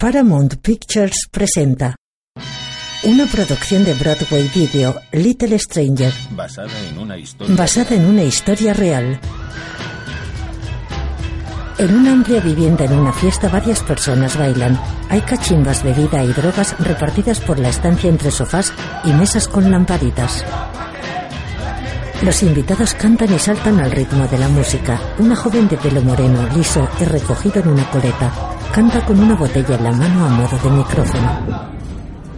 Paramount Pictures presenta una producción de Broadway Video, Little Stranger, Basada en una historia. basada en una historia real. En una amplia vivienda en una fiesta varias personas bailan. Hay cachimbas, bebida y drogas repartidas por la estancia entre sofás y mesas con lamparitas. Los invitados cantan y saltan al ritmo de la música. Una joven de pelo moreno, liso y recogido en una coleta, canta con una botella en la mano a modo de micrófono.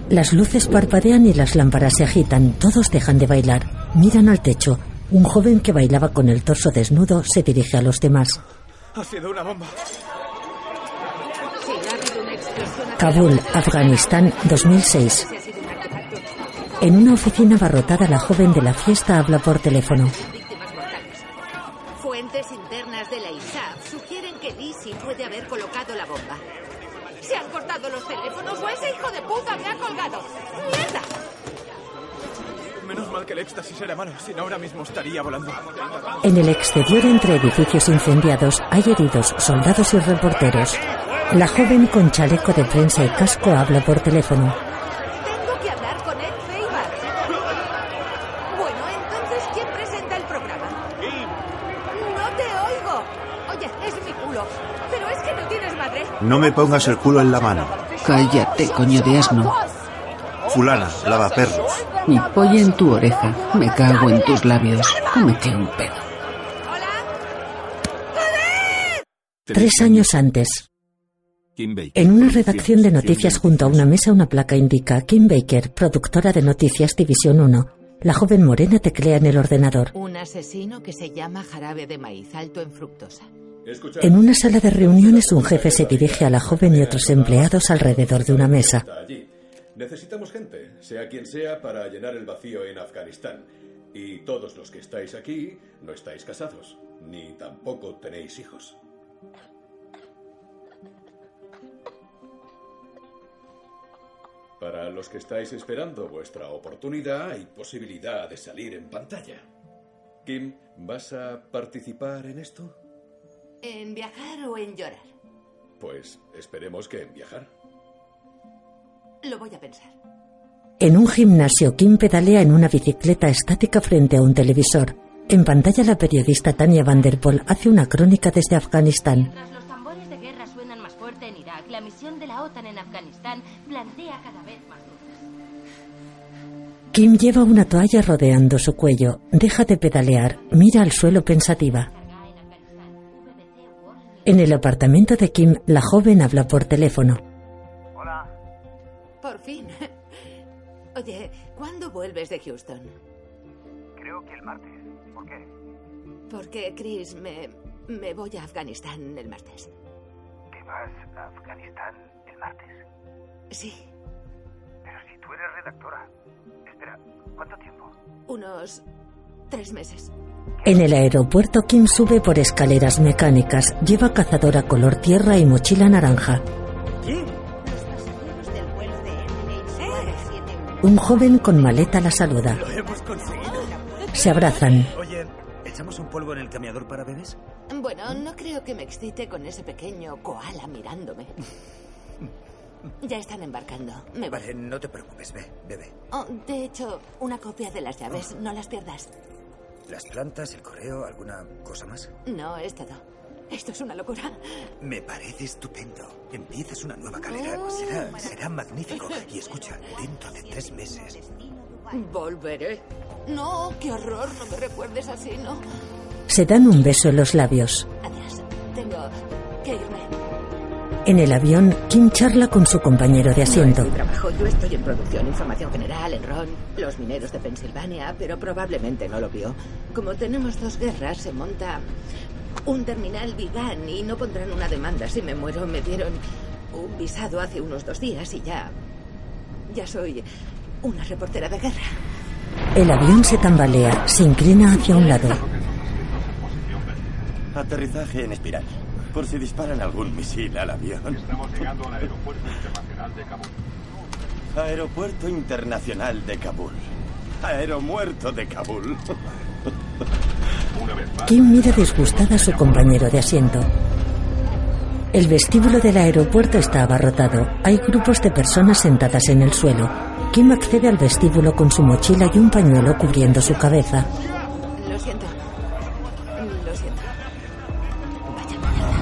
Las luces parpadean y las lámparas se agitan. Todos dejan de bailar. Miran al techo. Un joven que bailaba con el torso desnudo se dirige a los demás. Ha sido una bomba. Kabul, Afganistán, 2006. En una oficina abarrotada, la joven de la fiesta habla por teléfono. Fuentes internas de la ISAF sugieren que Lizzie puede haber colocado la bomba. ¿Se han cortado los teléfonos o ese hijo de puta me ha colgado? ¡Mierda! Menos mal que el éxtasis era malo, si no ahora mismo estaría volando. En el exterior, entre edificios incendiados, hay heridos, soldados y reporteros. La joven con chaleco de prensa y casco habla por teléfono. Tengo que hablar con Ed Feibar. Bueno, entonces, ¿quién presenta el programa? No te oigo. Oye, es mi culo. Pero es que no tienes madre. No me pongas el culo en la mano. Cállate, coño de asno. Fulana, lavaperros. Mi polla en tu oreja. Me cago en tus labios. Cómete un pedo. Tres años antes. Kim Baker. En una redacción de noticias junto a una mesa una placa indica Kim Baker, productora de noticias División 1. La joven morena teclea en el ordenador. Un asesino que se llama jarabe de maíz alto en fructosa. En una sala de reuniones un jefe se dirige a la joven y otros empleados alrededor de una mesa. Necesitamos gente, sea quien sea, para llenar el vacío en Afganistán. Y todos los que estáis aquí no estáis casados, ni tampoco tenéis hijos. Para los que estáis esperando vuestra oportunidad y posibilidad de salir en pantalla. Kim, ¿vas a participar en esto? ¿En viajar o en llorar? Pues esperemos que en viajar. Lo voy a pensar. En un gimnasio, Kim pedalea en una bicicleta estática frente a un televisor. En pantalla, la periodista Tania Vanderpool hace una crónica desde Afganistán. Mientras los tambores de guerra suenan más fuerte en Irak, la misión de la OTAN en Afganistán plantea cada vez más dudas. Kim lleva una toalla rodeando su cuello. Deja de pedalear. Mira al suelo pensativa. En el apartamento de Kim, la joven habla por teléfono. Por fin. Oye, ¿cuándo vuelves de Houston? Creo que el martes. ¿Por qué? Porque, Chris, me, me voy a Afganistán el martes. ¿Te vas a Afganistán el martes? Sí, Pero si tú eres redactora. Espera, ¿cuánto tiempo? unos tres meses. En el aeropuerto, Kim sube por escaleras mecánicas. Lleva cazadora color tierra y mochila naranja. Los pasajeros del vuelo de MH971. Un joven con maleta la saluda. Lo hemos conseguido. Se abrazan. Oye, ¿echamos un polvo en el cambiador para bebés? Bueno, no creo que me excite con ese pequeño koala mirándome. Ya están embarcando. Me voy. Vale, no te preocupes, ve, bebe. Oh, de hecho, una copia de las llaves. No las pierdas. Las plantas, el correo, ¿alguna cosa más? No, es todo. Esto es una locura. Me parece estupendo. Empiezas una nueva carrera. Será, será magnífico. Y escucha, dentro de tres meses. Volveré. No, qué horror. No me recuerdes así, ¿no? Se dan un beso en los labios. Adiós. Tengo que irme. En el avión, Kim charla con su compañero de asiento. No es mi trabajo. Yo estoy en producción, información general, en RON, los mineros de Pensilvania, pero probablemente no lo vio. Como tenemos dos guerras, se monta un terminal Vigan y no pondrán una demanda si me muero. Me dieron un visado hace unos dos días y ya. Ya soy una reportera de guerra. El avión se tambalea, se inclina hacia un lado. Aterrizaje en espiral. Por si disparan algún misil al avión. Estamos llegando al aeropuerto internacional de Kabul. Aeropuerto Internacional de Kabul. Aeromuerto de Kabul. Kim mira disgustada a su compañero de asiento. El vestíbulo del aeropuerto está abarrotado. Hay grupos de personas sentadas en el suelo. Kim accede al vestíbulo con su mochila y un pañuelo cubriendo su cabeza.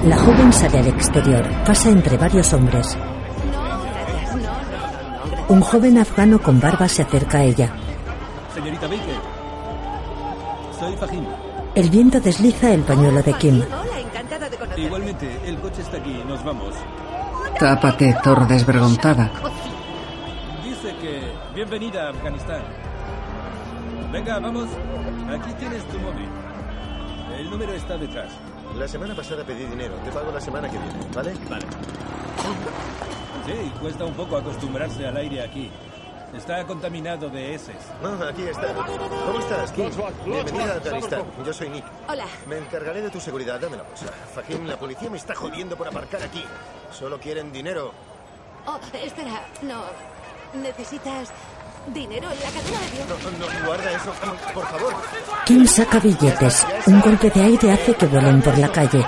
La joven sale al exterior. Pasa entre varios hombres. Un joven afgano con barba se acerca a ella. Señorita Baker. Soy Fahim. El viento desliza el pañuelo de Kim. Hola, encantada de conocerte. Igualmente, el coche está aquí. Nos vamos. Tápate, Thor desvergonzada. Dice que... Bienvenida a Afganistán. Venga, vamos. Aquí tienes tu móvil. El número está detrás. La semana pasada pedí dinero. Te pago la semana que viene, ¿vale? Vale. Sí, cuesta un poco acostumbrarse al aire aquí. Está contaminado de heces. No, aquí está. ¿Cómo estás, Kim? Bienvenida a Afganistán. Yo soy Nick. Hola. Me encargaré de tu seguridad. Dame la bolsa. Fahim, la policía me está jodiendo por aparcar aquí. Solo quieren dinero. Oh, espera. No. ¿Necesitas dinero en la cadena de Dios? No, no, guarda eso. Por favor. Kim saca billetes. Un golpe de aire hace que vuelen por la calle.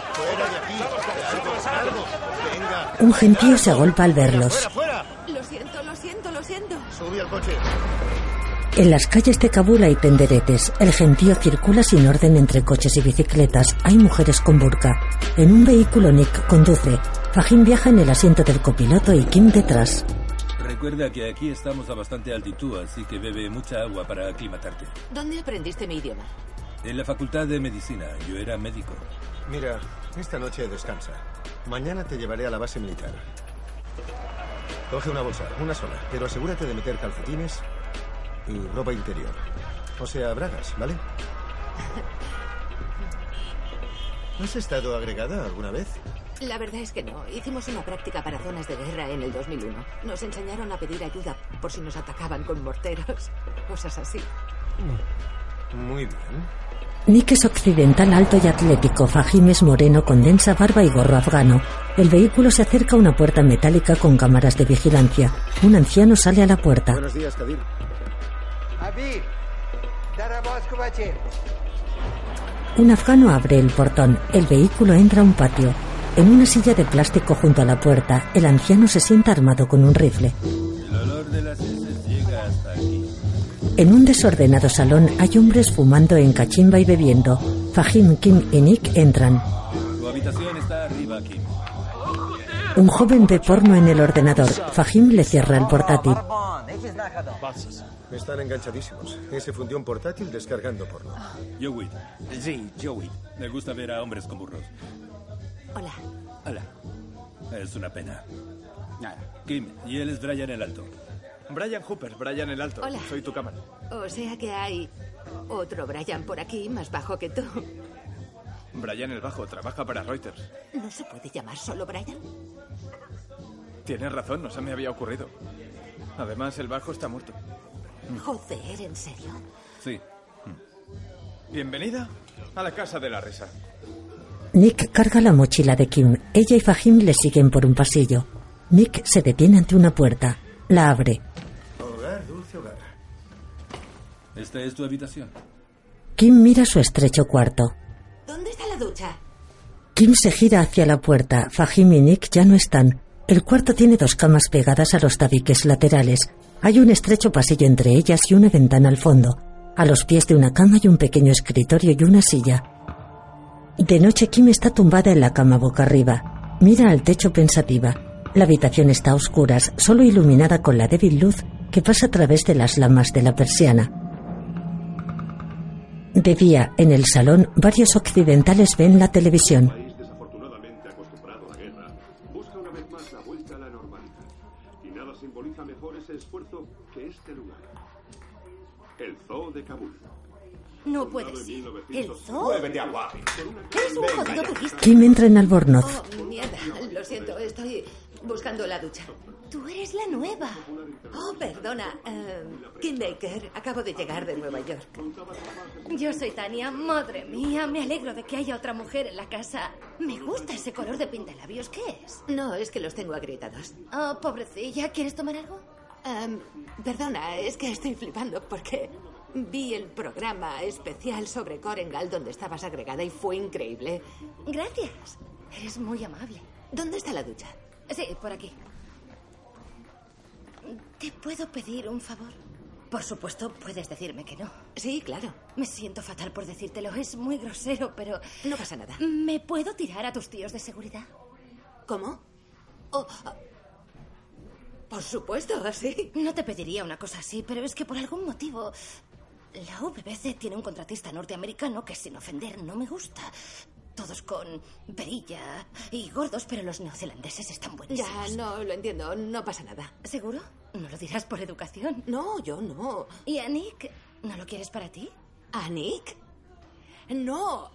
Un gentío se agolpa al verlos. Lo siento, lo siento, lo siento. Sube al coche. En las calles de Kabul hay tenderetes. El gentío circula sin orden entre coches y bicicletas. Hay mujeres con burka. En un vehículo Nick conduce. Fahim viaja en el asiento del copiloto y Kim detrás. Recuerda que aquí estamos a bastante altitud, así que bebe mucha agua para aclimatarte. ¿Dónde aprendiste mi idioma? En la facultad de medicina, yo era médico. Mira, esta noche descansa. Mañana te llevaré a la base militar. Coge una bolsa, una sola, pero asegúrate de meter calcetines y ropa interior. O sea, bragas, ¿vale? ¿Has estado agregada alguna vez? La verdad es que no. Hicimos una práctica para zonas de guerra en el 2001. Nos enseñaron a pedir ayuda por si nos atacaban con morteros. Cosas así. Muy bien. Nick es occidental alto y atlético. Fahim es moreno con densa barba y gorro afgano. El vehículo se acerca a una puerta metálica con cámaras de vigilancia. Un anciano sale a la puerta. Buenos días, Kadir. Un afgano abre el portón. El vehículo entra a un patio. En una silla de plástico junto a la puerta, el anciano se sienta armado con un rifle. El olor de las heces llega hasta aquí. En un desordenado salón hay hombres fumando en cachimba y bebiendo. Fahim, Kim y Nick entran. Tu habitación está arriba, Kim. Un joven ve porno en el ordenador. Fahim le cierra el portátil. Están enganchadísimos. Ese fundió un portátil descargando porno. Joey. Sí, Joey. Me gusta ver a hombres con burros. Hola. Hola. Es una pena. Kim, y él es Brian el Alto. Brian Hooper, Brian el Alto. Hola. Soy tu cámara. O sea que hay otro Brian por aquí, más bajo que tú. Brian el Bajo trabaja para Reuters. ¿No se puede llamar solo Brian? Tienes razón, no se me había ocurrido. Además, el Bajo está muerto. Joder, ¿en serio? Sí. Bienvenida a la casa de la risa. Nick carga la mochila de Kim. Ella y Fahim le siguen por un pasillo. Nick se detiene ante una puerta. La abre. Hogar, dulce hogar. ¿Esta es tu habitación? Kim mira su estrecho cuarto. ¿Dónde está la ducha? Kim se gira hacia la puerta. Fahim y Nick ya no están. El cuarto tiene dos camas pegadas a los tabiques laterales. Hay un estrecho pasillo entre ellas y una ventana al fondo. A los pies de una cama hay un pequeño escritorio y una silla. De noche Kim está tumbada en la cama boca arriba. Mira al techo pensativa. La habitación está a oscuras, solo iluminada con la débil luz que pasa a través de las lamas de la persiana. De día, en el salón, varios occidentales ven la televisión. No puede ser. ¿El zoo? Eres un jodido turista. Kim entra en Albornoz. Oh, mierda. Lo siento, estoy buscando la ducha. Tú eres la nueva. Oh, perdona. eh, Kim Baker. Acabo de llegar de Nueva York. Yo soy Tania. Madre mía, me alegro de que haya otra mujer en la casa. Me gusta ese color de pintalabios. ¿Qué es? No, es que los tengo agrietados. Oh, pobrecilla. ¿Quieres tomar algo? Em, perdona, es que estoy flipando porque vi el programa especial sobre Korengal donde estabas agregada y fue increíble. Gracias. Eres muy amable. ¿Dónde está la ducha? Sí, por aquí. ¿Te puedo pedir un favor? Por supuesto, puedes decirme que no. Sí, claro. Me siento fatal por decírtelo. Es muy grosero, pero... No pasa nada. ¿Me puedo tirar a tus tíos de seguridad? ¿Cómo? Oh, ah. por supuesto, sí. No te pediría una cosa así, pero es que por algún motivo la VBC tiene un contratista norteamericano que, sin ofender, no me gusta. Todos con perilla y gordos, pero los neozelandeses están buenísimos. Ya, no, lo entiendo. No pasa nada. ¿Seguro? ¿No lo dirás por educación? No, yo no. ¿Y a Nick? ¿No lo quieres para ti? ¿A Nick? No.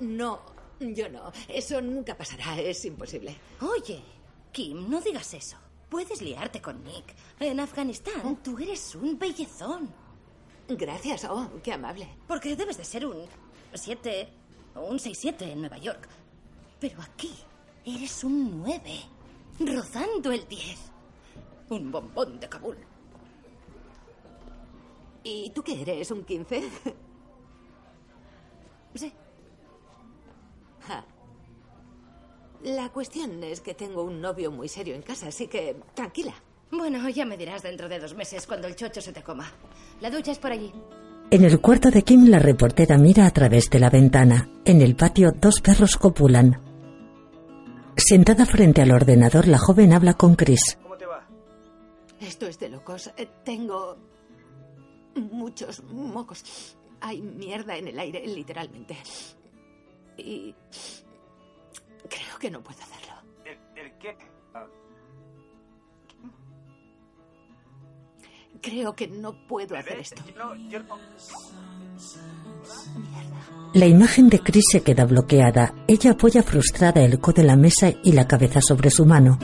No. Yo no. Eso nunca pasará. Es imposible. Oye, Kim, no digas eso. Puedes liarte con Nick. En Afganistán, tú eres un bellezón. Gracias. Oh, qué amable. Porque debes de ser un 7 o un 6-7 en Nueva York. Pero aquí eres un 9, rozando el 10. Un bombón de Kabul. ¿Y tú qué eres? ¿Un 15? Sí. Ja. La cuestión es que tengo un novio muy serio en casa, así que tranquila. Bueno, ya me dirás dentro de dos meses cuando el chocho se te coma. La ducha es por allí. En el cuarto de Kim, la reportera mira a través de la ventana. En el patio, dos perros copulan. Sentada frente al ordenador, la joven habla con Chris. ¿Cómo te va? Esto es de locos. Eh, Tengo muchos mocos. Hay mierda en el aire, literalmente. Y creo que no puedo hacerlo. ¿El, el qué? Creo que no puedo hacer esto. La imagen de Chris se queda bloqueada. Ella apoya frustrada el codo en la mesa y la cabeza sobre su mano.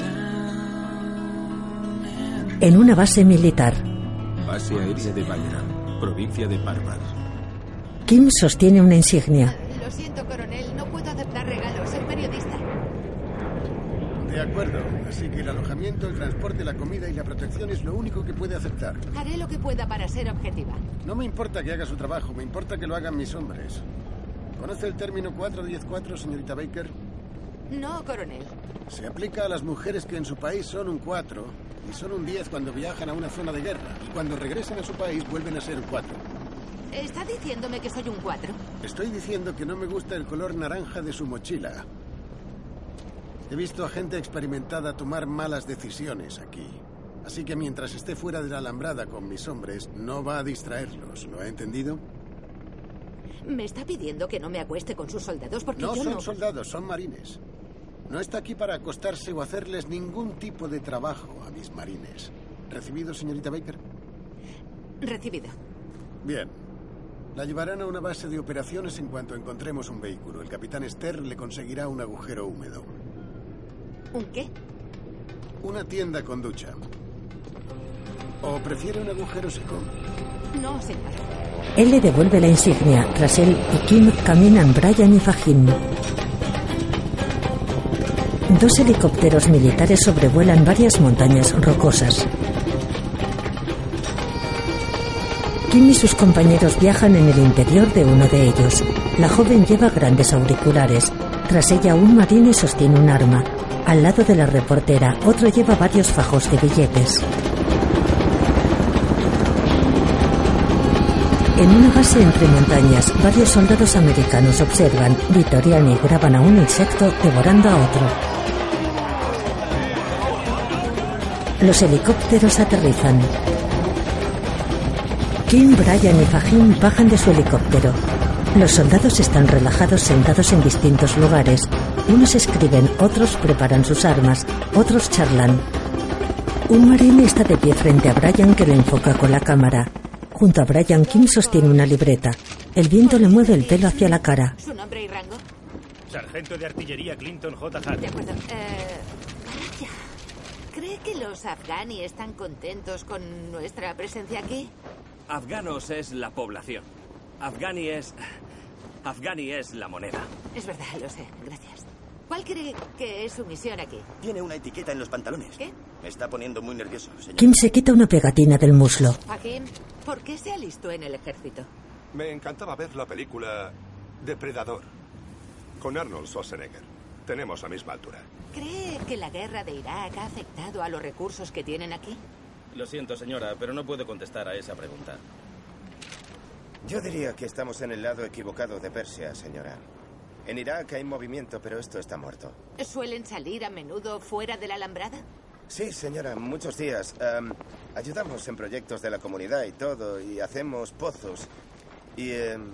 En una base militar, Base aérea de Bagram, provincia de Parvar. Kim sostiene una insignia. Lo siento, coronel. No puedo aceptar regalos. Soy periodista. De acuerdo. Así que el alojamiento, el transporte, la comida y la protección es lo único que puede aceptar. Haré lo que pueda para ser objetiva. No me importa que haga su trabajo, me importa que lo hagan mis hombres. ¿Conoce el término 4-10-4, señorita Baker? No, coronel. Se aplica a las mujeres que en su país son un 4 y son un 10 cuando viajan a una zona de guerra y cuando regresan a su país vuelven a ser un 4. ¿Está diciéndome que soy un 4? Estoy diciendo que no me gusta el color naranja de su mochila. He visto a gente experimentada tomar malas decisiones aquí. Así que mientras esté fuera de la alambrada con mis hombres, no va a distraerlos. ¿Lo ha entendido? Me está pidiendo que no me acueste con sus soldados porque No yo son no... soldados, son marines. No está aquí para acostarse o hacerles ningún tipo de trabajo a mis marines. ¿Recibido, señorita Baker? Recibido. Bien. La llevarán a una base de operaciones en cuanto encontremos un vehículo. El capitán Stern le conseguirá un agujero húmedo. ¿Un qué? Una tienda con ducha. ¿O prefiere un agujero seco? No, señor. Él le devuelve la insignia. Tras él y Kim caminan Brian y Fajin. Dos helicópteros militares sobrevuelan varias montañas rocosas. Kim y sus compañeros viajan en el interior de uno de ellos. La joven lleva grandes auriculares. Tras ella un marine sostiene un arma. Al lado de la reportera, otro lleva varios fajos de billetes. En una base entre montañas, varios soldados americanos observan. Vitoriani graban a un insecto devorando a otro. Los helicópteros aterrizan. Kim, Brian y Fajin bajan de su helicóptero. Los soldados están relajados sentados en distintos lugares. Unos escriben, otros preparan sus armas, otros charlan. Un marine está de pie frente a Brian que lo enfoca con la cámara. Junto a Brian, Kim sostiene una libreta. El viento le mueve el pelo hacia la cara. ¿Su nombre y rango? Sargento de artillería Clinton J. Hart. De acuerdo. Eh, vaya. ¿Cree que los afganí están contentos con nuestra presencia aquí? Afganos es la población. Afgani es. Afgani es la moneda. Es verdad, lo sé. Gracias. ¿Cuál cree que es su misión aquí? Tiene una etiqueta en los pantalones. ¿Qué? Me está poniendo muy nervioso, señor. Kim se quita una pegatina del muslo. Joaquín, ¿por qué se alistó en el ejército? Me encantaba ver la película Depredador con Arnold Schwarzenegger. Tenemos la misma altura. ¿Cree que la guerra de Irak ha afectado a los recursos que tienen aquí? Lo siento, señora, pero no puedo contestar a esa pregunta. Yo diría que estamos en el lado equivocado de Persia, señora. En Irak hay movimiento, pero esto está muerto. ¿Suelen salir a menudo fuera de la alambrada? Sí, señora, muchos días. Em, ayudamos en proyectos de la comunidad y todo, y hacemos pozos. Y em,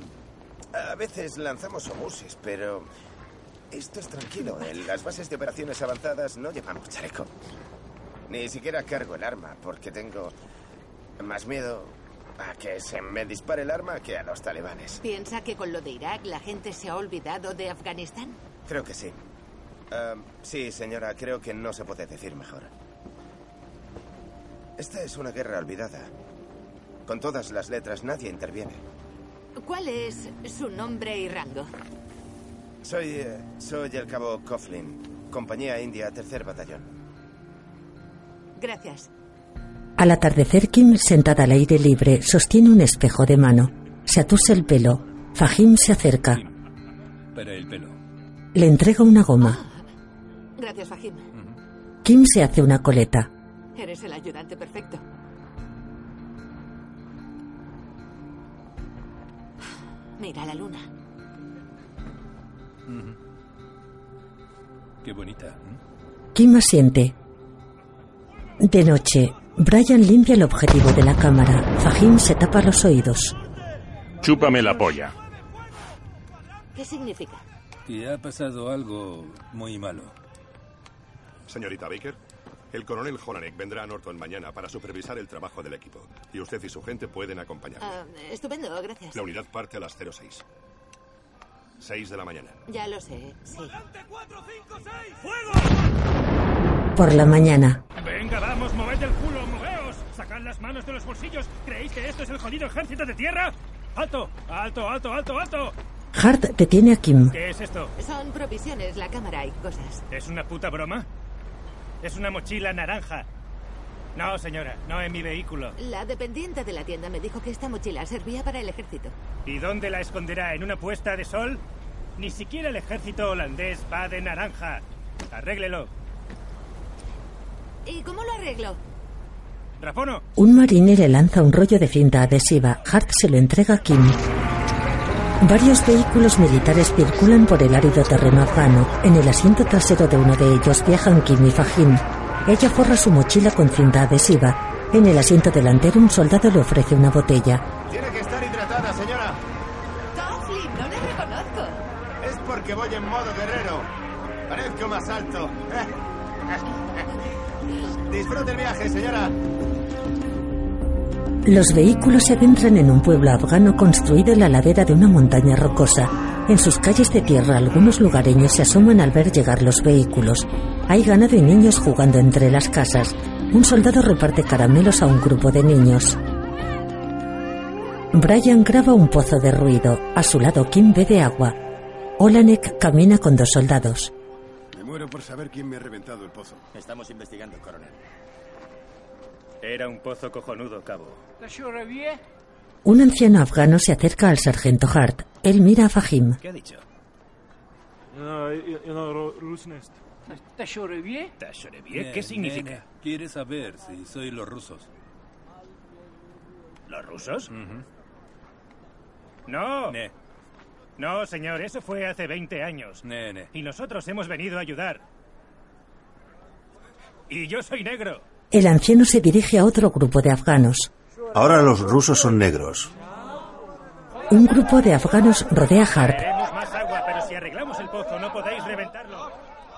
a veces lanzamos obuses, pero esto es tranquilo. En las bases de operaciones avanzadas no llevamos chaleco. Ni siquiera cargo el arma, porque tengo más miedo a que se me dispare el arma que a los talibanes. ¿Piensa que con lo de Irak la gente se ha olvidado de Afganistán? Creo que sí. Sí, señora, creo que no se puede decir mejor. Esta es una guerra olvidada. Con todas las letras nadie interviene. ¿Cuál es su nombre y rango? Soy, eh, soy el cabo Coughlin, compañía india, tercer batallón. Gracias. Al atardecer, Kim, sentada al aire libre, sostiene un espejo de mano. Se atuse el pelo. Fahim se acerca. Para el pelo. Le entrega una goma. Gracias, Fahim. Kim se hace una coleta. Eres el ayudante perfecto. Mira la luna. Qué bonita. Kim asiente. De noche, Brian limpia el objetivo de la cámara. Fahim se tapa los oídos. Chúpame la polla. ¿Qué significa? Que ha pasado algo muy malo. Señorita Baker, el coronel Horanek vendrá a Norton mañana para supervisar el trabajo del equipo. Y usted y su gente pueden acompañarle. Ah, estupendo, gracias. La unidad parte a las 06. 6 de la mañana. Ya lo sé, sí. Por la mañana, Venga, vamos, moved el culo, moveos. Sacad las manos de los bolsillos. ¿Creéis que esto es el jodido ejército de tierra? ¡Alto! ¡Alto, alto, alto, alto! Hart detiene a Kim. ¿Qué es esto? Son provisiones, la cámara y cosas. ¿Es una puta broma? Es una mochila naranja. No, señora, no en mi vehículo. La dependiente de la tienda me dijo que esta mochila servía para el ejército. ¿Y dónde la esconderá? ¿En una puesta de sol? Ni siquiera el ejército holandés va de naranja. Arréglelo. ¿Y cómo lo arreglo? Rapono. Un marine le lanza un rollo de cinta adhesiva. Hart se lo entrega a Kim. Varios vehículos militares circulan por el árido terreno afgano. En el asiento trasero de uno de ellos viajan Kim y Fahim. Ella forra su mochila con cinta adhesiva. En el asiento delantero un soldado le ofrece una botella. Tiene que estar hidratada, señora. No le reconozco. Es porque voy en modo guerrero. Parezco más alto. Disfrute el viaje, señora. Los vehículos se adentran en un pueblo afgano construido en la ladera de una montaña rocosa. En sus calles de tierra algunos lugareños se asoman al ver llegar los vehículos. Hay ganado y niños jugando entre las casas. Un soldado reparte caramelos a un grupo de niños. Brian graba un pozo de ruido. A su lado Kim bebe agua. Olanek camina con dos soldados. Por saber quién me ha reventado el pozo. Estamos investigando, coronel. Era un pozo cojonudo, cabo. Un anciano afgano se acerca al sargento Hart. Él mira a Fahim. ¿Qué ha dicho? ¿Tashorevier? ¿Qué significa? Quiere saber si soy los rusos. ¿Los rusos? No. No, señor, eso fue hace 20 años. Ne, ne. Y nosotros hemos venido a ayudar. Y yo soy negro. El anciano se dirige a otro grupo de afganos. Ahora los rusos son negros. Un grupo de afganos rodea a Hart. Queremos más agua, pero si arreglamos el pozo no podéis reventarlo.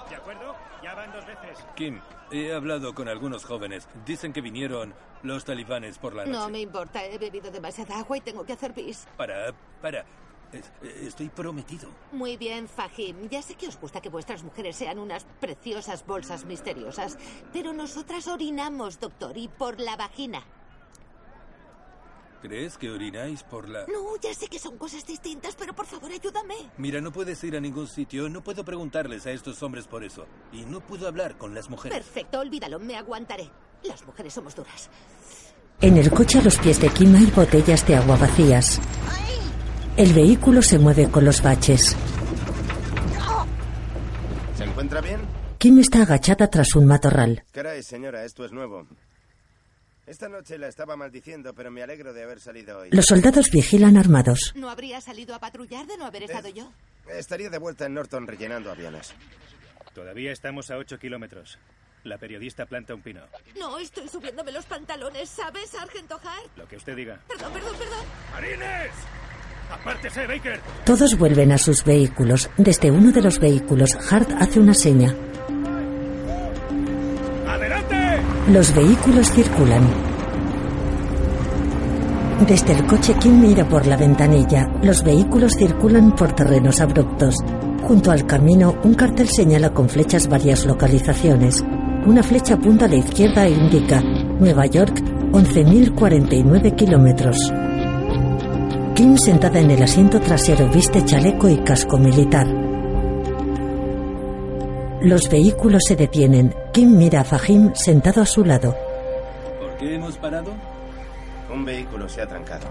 ¿De acuerdo? Ya van dos veces. Kim, he hablado con algunos jóvenes. Dicen que vinieron los talibanes por la noche. No me importa, he bebido demasiada agua y tengo que hacer pis. Para, para. Es- Estoy prometido. Muy bien, Fahim. Ya sé que os gusta que vuestras mujeres sean unas preciosas bolsas misteriosas, pero nosotras orinamos, doctor, y por la vagina. ¿Crees que orináis por la...? No, ya sé que son cosas distintas, pero por favor ayúdame. Mira, no puedes ir a ningún sitio. No puedo preguntarles a estos hombres por eso. Y no puedo hablar con las mujeres. Perfecto, olvídalo, me aguantaré. Las mujeres somos duras. En el coche a los pies de Kim hay botellas de agua vacías. El vehículo se mueve con los baches. encuentra bien? Kim está agachada tras un matorral. Caray, señora, esto es nuevo. Esta noche la estaba maldiciendo, pero me alegro de haber salido hoy. Los soldados vigilan armados. ¿No habría salido a patrullar de no haber estado yo? Estaría de vuelta en Norton rellenando aviones. Todavía estamos a 8 kilómetros. La periodista planta un pino. No, estoy subiéndome los pantalones, ¿sabes, Sargento Hart? Lo que usted diga. Perdón, perdón, perdón. ¡Marines! ¡Apártese, Baker! Todos vuelven a sus vehículos. Desde uno de los vehículos, Hart hace una seña. ¡Adelante! Los vehículos circulan. Desde el coche Kim mira por la ventanilla. Los vehículos circulan por terrenos abruptos. Junto al camino, un cartel señala con flechas varias localizaciones. Una flecha apunta a la izquierda e indica Nueva York, 11.049 kilómetros. Kim, sentada en el asiento trasero, viste chaleco y casco militar. Los vehículos se detienen. Kim mira a Fahim sentado a su lado. ¿Por qué hemos parado? Un vehículo se ha trancado.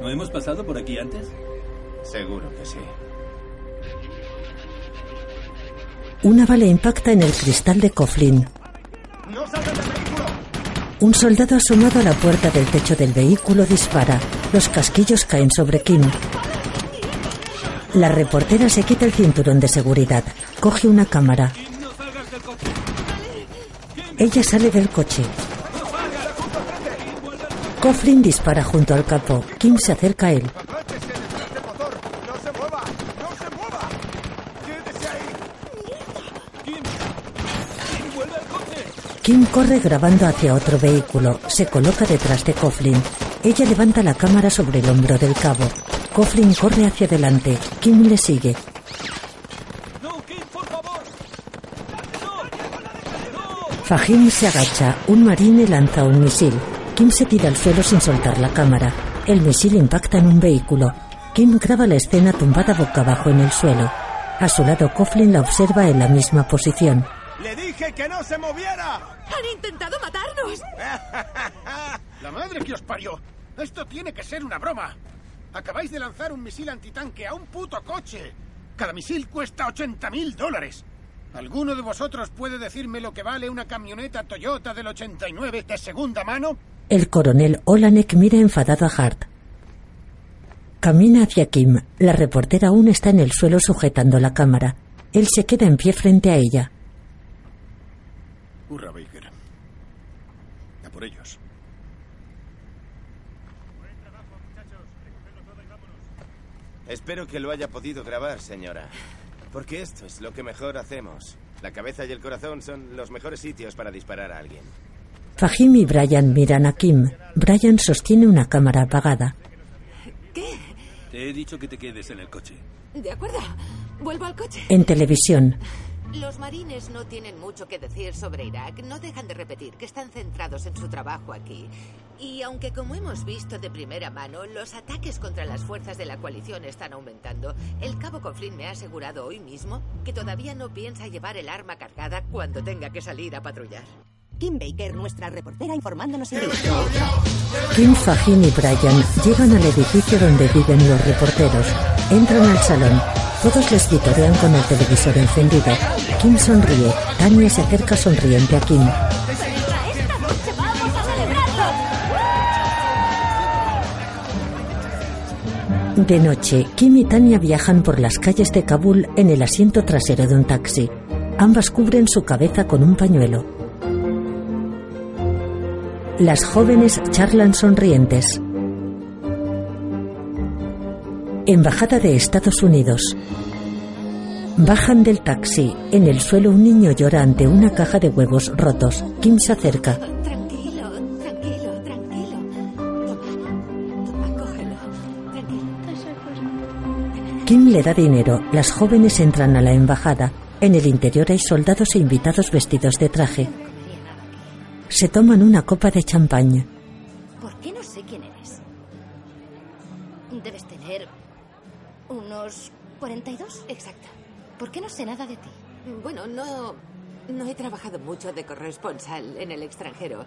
¿No hemos pasado por aquí antes? Seguro que sí. Una bala impacta en el cristal de Coughlin. Un soldado asomado a la puerta del techo del vehículo dispara. Los casquillos caen sobre Kim. La reportera se quita el cinturón de seguridad. Coge una cámara. Ella sale del coche. Coughlin dispara junto al capó. Kim se acerca a él. Kim corre grabando hacia otro vehículo. Se coloca detrás de Coughlin. Ella levanta la cámara sobre el hombro del cabo. Coughlin corre hacia adelante. Kim le sigue. Fahim se agacha. Un marine lanza un misil. Kim se tira al suelo sin soltar la cámara. El misil impacta en un vehículo. Kim graba la escena tumbada boca abajo en el suelo. A su lado, Coughlin la observa en la misma posición. ¡Le dije que no se moviera! ¡Han intentado matarnos! ¡La madre que os parió! Esto tiene que ser una broma. Acabáis de lanzar un misil antitanque a un puto coche. Cada misil cuesta 80 mil dólares. ¿Alguno de vosotros puede decirme lo que vale una camioneta Toyota del 89 de segunda mano? El coronel Olanek mira enfadado a Hart. Camina hacia Kim. La reportera aún está en el suelo sujetando la cámara. Él se queda en pie frente a ella. Hurra, Baker. A por ellos. Espero que lo haya podido grabar, señora. Porque esto es lo que mejor hacemos. La cabeza y el corazón son los mejores sitios para disparar a alguien. Fahim y Brian miran a Kim. Brian sostiene una cámara apagada. ¿Qué? Te he dicho que te quedes en el coche. De acuerdo. Vuelvo al coche. En televisión, Los marines no tienen mucho que decir sobre Irak. No dejan de repetir que están centrados en su trabajo aquí. Y aunque, como hemos visto de primera mano, los ataques contra las fuerzas de la coalición están aumentando, el cabo Coughlin me ha asegurado hoy mismo que todavía no piensa llevar el arma cargada cuando tenga que salir a patrullar. Kim Baker, nuestra reportera, informándonos en Kim, Fahim y Brian llegan al edificio donde viven los reporteros. Entran al salón. Todos les vitorean con el televisor encendido. Kim sonríe. Tania se acerca sonriente a Kim. De noche, Kim y Tania viajan por las calles de Kabul en el asiento trasero de un taxi. Ambas cubren su cabeza con un pañuelo. Las jóvenes charlan sonrientes. Embajada de Estados Unidos. Bajan del taxi. En el suelo un niño llora ante una caja de huevos rotos. Kim se acerca. Tranquilo, tranquilo, tranquilo. Toma, toma, cógelo. Tranquilo. Kim le da dinero. Las jóvenes entran a la embajada. En el interior hay soldados e invitados vestidos de traje. Se toman una copa de champaña. ¿Por qué no sé quién eres? Debes tener unos 42. Exacto. ¿Por qué no sé nada de ti? Bueno, no, no he trabajado mucho de corresponsal en el extranjero.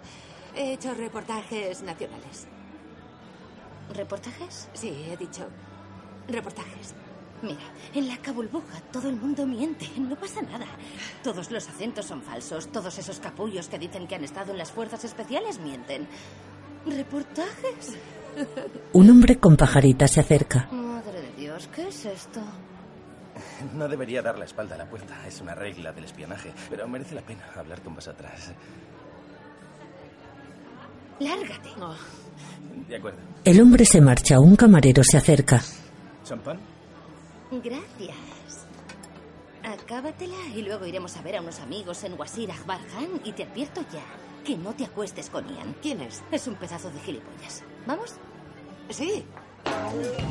He hecho reportajes nacionales. ¿Reportajes? Sí, he dicho reportajes. Mira, en la cabulbuja todo el mundo miente, no pasa nada. Todos los acentos son falsos, todos esos capullos que dicen que han estado en las fuerzas especiales mienten. ¿Reportajes? Un hombre con pajarita se acerca. Madre de Dios, ¿qué es esto? No debería dar la espalda a la puerta, es una regla del espionaje, pero merece la pena hablar con vosotras. Lárgate. De acuerdo. El hombre se marcha, un camarero se acerca. ¿Champán? Gracias. Acábatela y luego iremos a ver a unos amigos en Wasir Akbar Khan y te advierto ya que no te acuestes con Ian. ¿Quién es? Es un pedazo de gilipollas. ¿Vamos? Sí.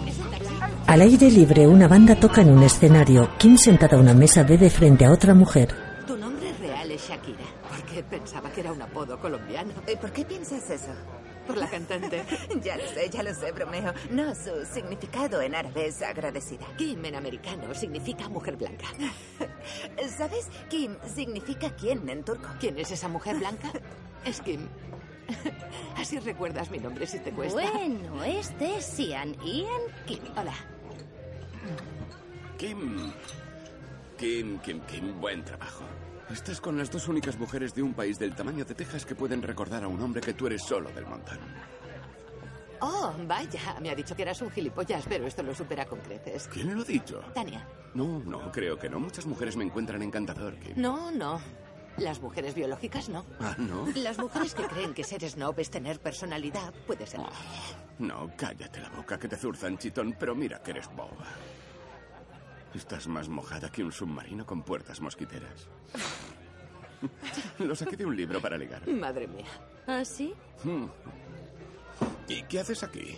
¿Es un taxi? Al aire libre, una banda toca en un escenario. Kim, sentada a una mesa, bebe frente a otra mujer. Tu nombre real es Shakira, porque pensaba que era un apodo colombiano. ¿Y por qué piensas eso? Por la cantante. ya lo sé, ya lo sé, bromeo. No, su significado en árabe es agradecida. Kim en americano significa mujer blanca. ¿Sabes? Kim significa quién en turco. ¿Quién es esa mujer blanca? Es Kim. Así recuerdas mi nombre si te cuesta. Bueno, este es Ian. Ian Kim. Hola. Kim. Kim, Kim, Kim, buen trabajo. Estás con las dos únicas mujeres de un país del tamaño de Texas que pueden recordar a un hombre que tú eres solo del montón. Oh, vaya. Me ha dicho que eras un gilipollas, pero esto lo supera con creces. ¿Quién lo ha dicho? Tania. No, no, creo que no. Muchas mujeres me encuentran encantador, Kim. No, no. Las mujeres biológicas no. Ah, ¿no? Las mujeres que creen que ser snob es tener personalidad, puede ser. No, cállate la boca que te zurzan, chitón, pero mira que eres boba. Estás más mojada que un submarino con puertas mosquiteras. Lo saqué de un libro para ligar. Madre mía. ¿Ah, sí? Hmm. ¿Y qué haces aquí?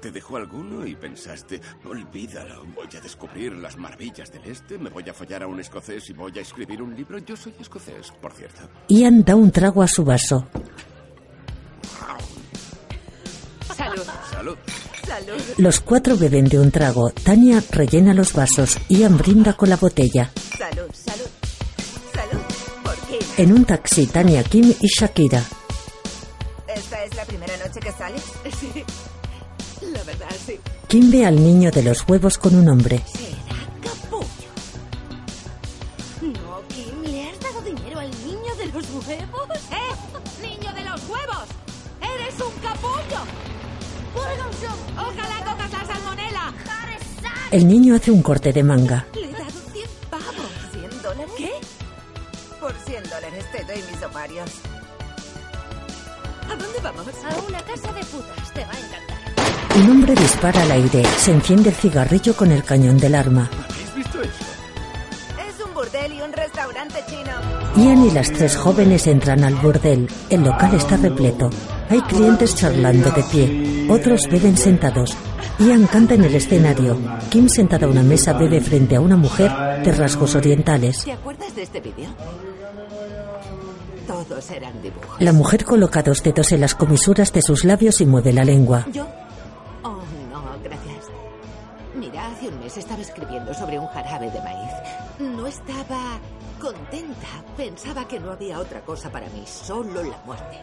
¿Te dejó alguno y pensaste, olvídalo, voy a descubrir las maravillas del este, me voy a follar a un escocés y voy a escribir un libro? Yo soy escocés, por cierto. Ian da un trago a su vaso. Salud. Salud. Los cuatro beben de un trago. Tania rellena los vasos. Ian brinda con la botella. Salud, salud. Salud. ¿Por qué? En un taxi, Tania, Kim y Shakira. ¿Esta es la primera noche que sales? Sí. La verdad, sí. Kim ve al niño de los huevos con un hombre. El niño hace un corte de manga. Le he dado 100 pavos. ¿100 dólares? ¿Qué? Por 100 dólares te doy mis ovarios. ¿A dónde vamos? A una casa de putas. Te va a encantar. Un hombre dispara al aire. Se enciende el cigarrillo con el cañón del arma. ¿Habéis visto eso? Es un burdel y un restaurante chino. Ian y las tres jóvenes entran al burdel. El local está repleto. Hay clientes charlando de pie. Otros beben sentados. Ian canta en el escenario. Kim, sentada a una mesa, bebe frente a una mujer de rasgos orientales. ¿Te acuerdas de este vídeo? Todos eran dibujos. La mujer coloca dos dedos en las comisuras de sus labios y mueve la lengua. ¿Yo? Oh, no, gracias. Mira, hace un mes estaba escribiendo sobre un jarabe de maíz. No estaba contenta. Pensaba que no había otra cosa para mí, solo la muerte.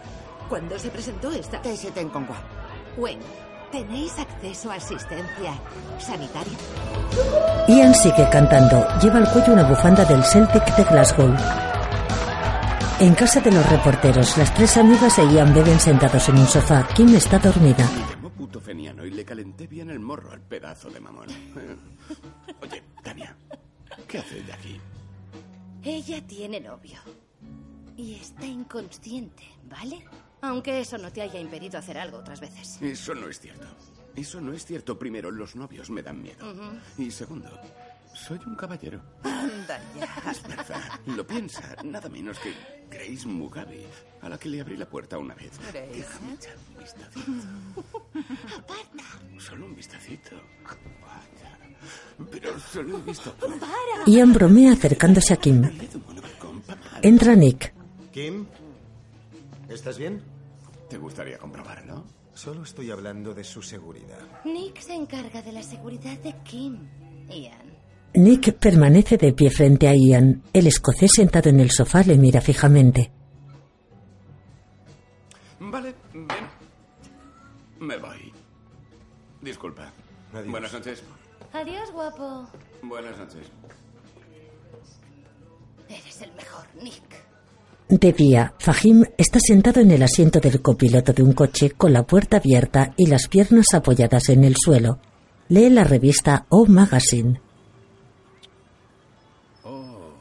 Cuando se presentó esta... ¿Qué se te? Wayne, ¿tenéis acceso a asistencia sanitaria? Ian sigue cantando. Lleva al cuello una bufanda del Celtic de Glasgow. En casa de los reporteros, las tres amigas e Ian beben sentados en un sofá. Kim está dormida. Me llamó puto feniano y le calenté bien el morro al pedazo de mamón. Oye, Tania, ¿qué hace ella aquí? Ella tiene novio. Y está inconsciente, ¿vale? Aunque eso no te haya impedido hacer algo otras veces. Eso no es cierto. Eso no es cierto. Primero, los novios me dan miedo. Y segundo, soy un caballero. Anda ya. Es verdad. Lo piensa. Nada menos que Grace Mugabe, a la que le abrí la puerta una vez. Grace. Déjame echar un vistacito. Solo un vistacito. Vaya. Pero solo he visto... Ian bromea acercándose a Kim. Entra Nick. Kim, ¿estás bien? ¿Te gustaría comprobarlo? Solo estoy hablando de su seguridad. Nick se encarga de la seguridad de Kim. Ian. Nick permanece de pie frente a Ian. El escocés sentado en el sofá le mira fijamente. Vale, bien. Me voy. Disculpa. Buenas noches. Adiós, guapo. Buenas noches. Eres el mejor, Nick. De día, Fahim está sentado en el asiento del copiloto de un coche con la puerta abierta y las piernas apoyadas en el suelo. Lee la revista O Magazine. Oh.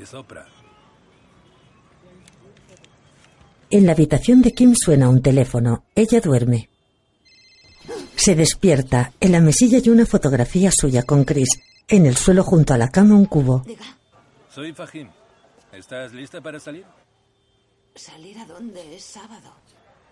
Es Oprah. En la habitación de Kim suena un teléfono. Ella duerme. Se despierta. En la mesilla hay una fotografía suya con Chris. En el suelo junto a la cama un cubo. Soy Fahim. ¿Estás lista para salir? ¿Salir a dónde? Es sábado.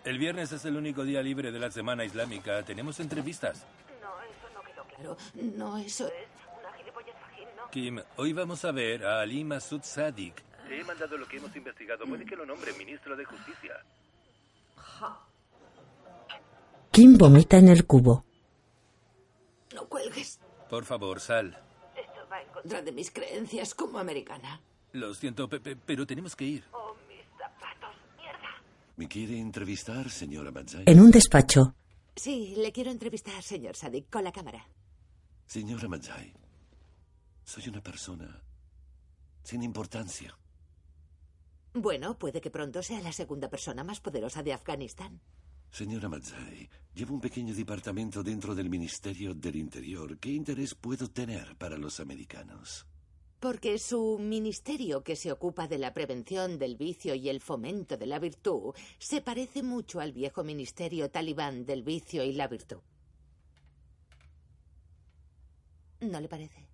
El viernes es el único día libre de la semana islámica. Tenemos entrevistas. No, eso no quedó claro. No, eso es una gilipollez ¿no? Kim, hoy vamos a ver a Ali Masud Sadik. Te he mandado lo que hemos investigado. Puede que lo nombre ministro de Justicia. Kim vomita en el cubo. No cuelgues. Por favor, sal. Esto va en contra de mis creencias como americana. Lo siento, Pepe, pero tenemos que ir. Oh, mis zapatos. Mierda. ¿Me quiere entrevistar, señora Manzai? En un despacho, Sí, le quiero entrevistar, señor Sadik, con la cámara. Señora Manzai, soy una persona sin importancia. Bueno, puede que pronto sea la segunda persona más poderosa de Afganistán. Señora Manzai, llevo un pequeño departamento dentro del Ministerio del Interior. ¿Qué interés puedo tener para los americanos? Porque su ministerio, que se ocupa de la prevención del vicio y el fomento de la virtud, se parece mucho al viejo ministerio talibán del vicio y la virtud. ¿No le parece?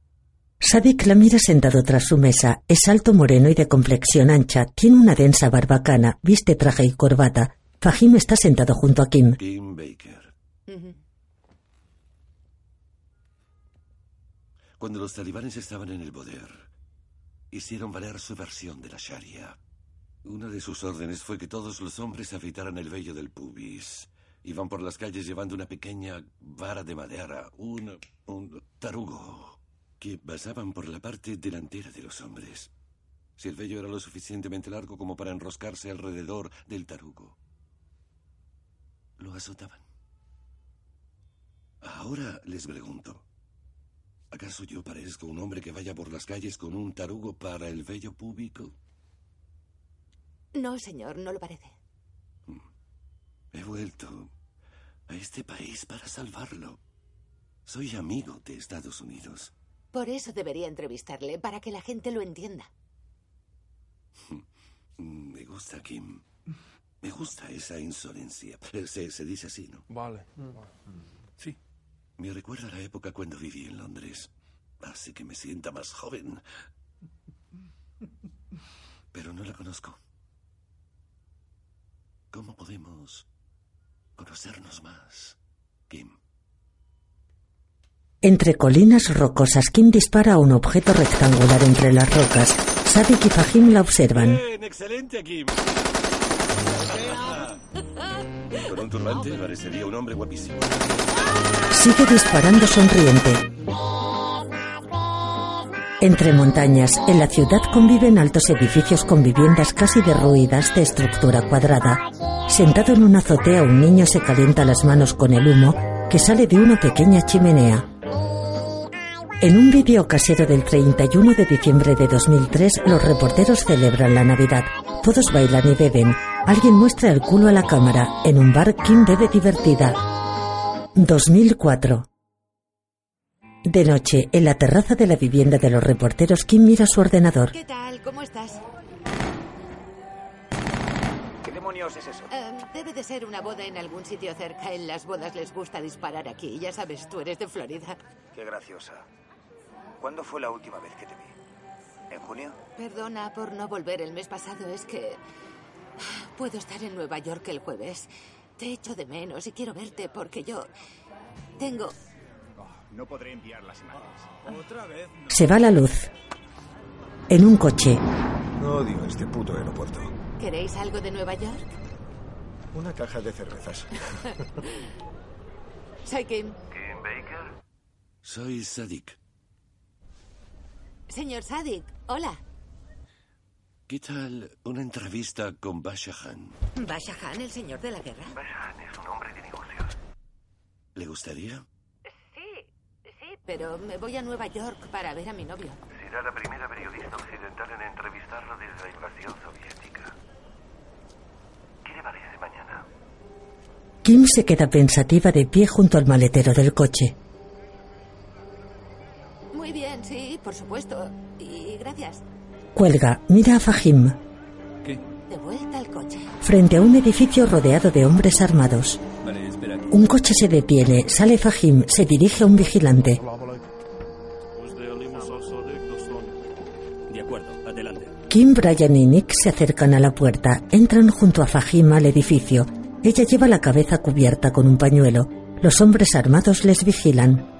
Sadik la mira sentado tras su mesa. Es alto, moreno y de complexión ancha. Tiene una densa barbacana. Viste traje y corbata. Fahim está sentado junto a Kim. Kim Baker. Cuando los talibanes estaban en el poder, hicieron valer su versión de la Sharia. Una de sus órdenes fue que todos los hombres afeitaran el vello del pubis. Iban por las calles llevando una pequeña vara de madera, un, un tarugo, que pasaban por la parte delantera de los hombres. Si el vello era lo suficientemente largo como para enroscarse alrededor del tarugo, lo azotaban. Ahora les pregunto, ¿acaso yo parezco un hombre que vaya por las calles con un tarugo para el vello púbico? No, señor, no lo parece. He vuelto a este país para salvarlo. Soy amigo de Estados Unidos. Por eso debería entrevistarle, para que la gente lo entienda. Me gusta, Kim. Me gusta esa insolencia. Se, se dice así, ¿no? Vale. Sí. Me recuerda a la época cuando viví en Londres. Hace que me sienta más joven. Pero no la conozco. ¿Cómo podemos conocernos más, Kim? Entre colinas rocosas, Kim dispara a un objeto rectangular entre las rocas. Sadik y Fahim la observan. Bien, excelente, Kim. Con un turbante parecería un hombre guapísimo. Sigue disparando sonriente. Entre montañas, en la ciudad conviven altos edificios con viviendas casi derruidas de estructura cuadrada. Sentado en una azotea, un niño se calienta las manos con el humo que sale de una pequeña chimenea. En un vídeo casero del 31 de diciembre de 2003, los reporteros celebran la Navidad. Todos bailan y beben. Alguien muestra el culo a la cámara. En un bar, Kim bebe divertida. 2004. De noche, en la terraza de la vivienda de los reporteros, Kim mira su ordenador. ¿Qué tal? ¿Cómo estás? ¿Qué demonios es eso? Eh, debe de ser una boda en algún sitio cerca. En las bodas les gusta disparar aquí. Ya sabes, tú eres de Florida. Qué graciosa. ¿Cuándo fue la última vez que te vi? ¿En junio? Perdona por no volver el mes pasado. Es que puedo estar en Nueva York el jueves. Te echo de menos y quiero verte porque yo tengo... No podré enviar las imágenes. Otra vez. Se va la luz. En un coche, Odio este puto aeropuerto. ¿Queréis algo de Nueva York? Una caja de cervezas. Soy Kim. ¿Kim Baker? Soy Sadik. Señor Sadik, hola. ¿Qué tal una entrevista con Basha Khan? ¿Basha Khan, el señor de la guerra? Basha Khan es un hombre de negocios. ¿Le gustaría? Sí. pero me voy a Nueva York para ver a mi novio. Será la primera periodista occidental en entrevistarlo desde la invasión soviética. ¿Qué le parece mañana? Kim se queda pensativa de pie junto al maletero del coche. Por supuesto. Y gracias. Cuelga, mira a Fahim. De vuelta al coche. Frente a un edificio rodeado de hombres armados. Vale, espera aquí. Un coche se detiene, sale Fahim, se dirige a un vigilante. De acuerdo, adelante. Kim, Brian y Nick se acercan a la puerta, entran junto a Fahim al edificio. Ella lleva la cabeza cubierta con un pañuelo. Los hombres armados les vigilan.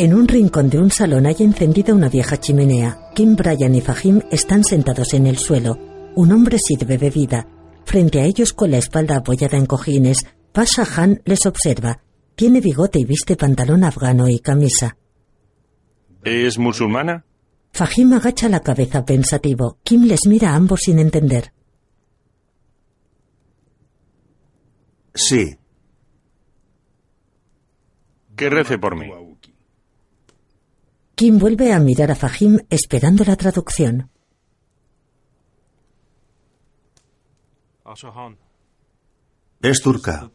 En un rincón de un salón hay encendida una vieja chimenea. Kim, Brian y Fahim están sentados en el suelo. Un hombre sirve bebida. Frente a ellos, con la espalda apoyada en cojines, Pasha Han les observa. Tiene bigote y viste pantalón afgano y camisa. ¿Es musulmana? Fahim agacha la cabeza pensativo. Kim les mira a ambos sin entender. Sí. Que rece por mí. Kim vuelve a mirar a Fahim esperando la traducción. Es turca.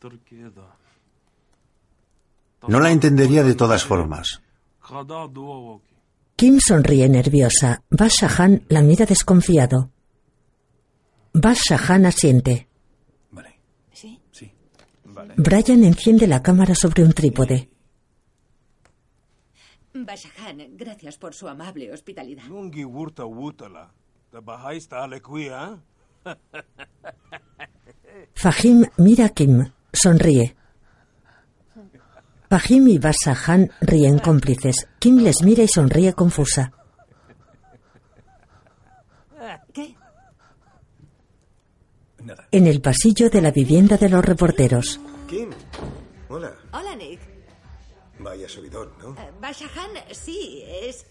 No la entendería de todas formas. Kim sonríe nerviosa. Bashahan la mira desconfiado. Bashahan asiente. ¿Sí? Brian enciende la cámara sobre un trípode. Bashahan, gracias por su amable hospitalidad. Nungi wurta wutala. Alequia. Fahim mira a Kim. Sonríe. Fahim y Bashahan ríen cómplices. Kim les mira y sonríe confusa. ¿Qué? En el pasillo de la vivienda de los reporteros. Kim, hola. Hola, Nick. Vaya subidón, ¿no? Eh, Bashahan, sí, es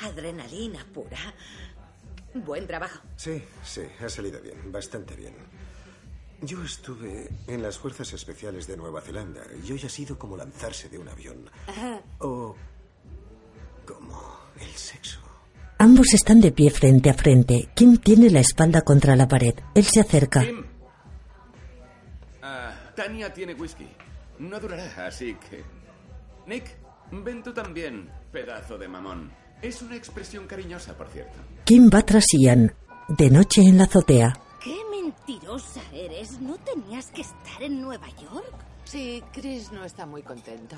adrenalina pura. Buen trabajo. Sí, sí, ha salido bien, bastante bien. Yo estuve en las Fuerzas Especiales de Nueva Zelanda y hoy ha sido como lanzarse de un avión. Ajá. O como el sexo. Ambos están de pie frente a frente. Kim tiene la espalda contra la pared. Él se acerca. Kim. Ah, Tania tiene whisky. No durará, así que... Nick, ven tú también, pedazo de mamón. Es una expresión cariñosa, por cierto. Kim va tras Ian. De noche en la azotea. ¡Qué mentirosa eres! ¿No tenías que estar en Nueva York? Sí, Chris no está muy contento.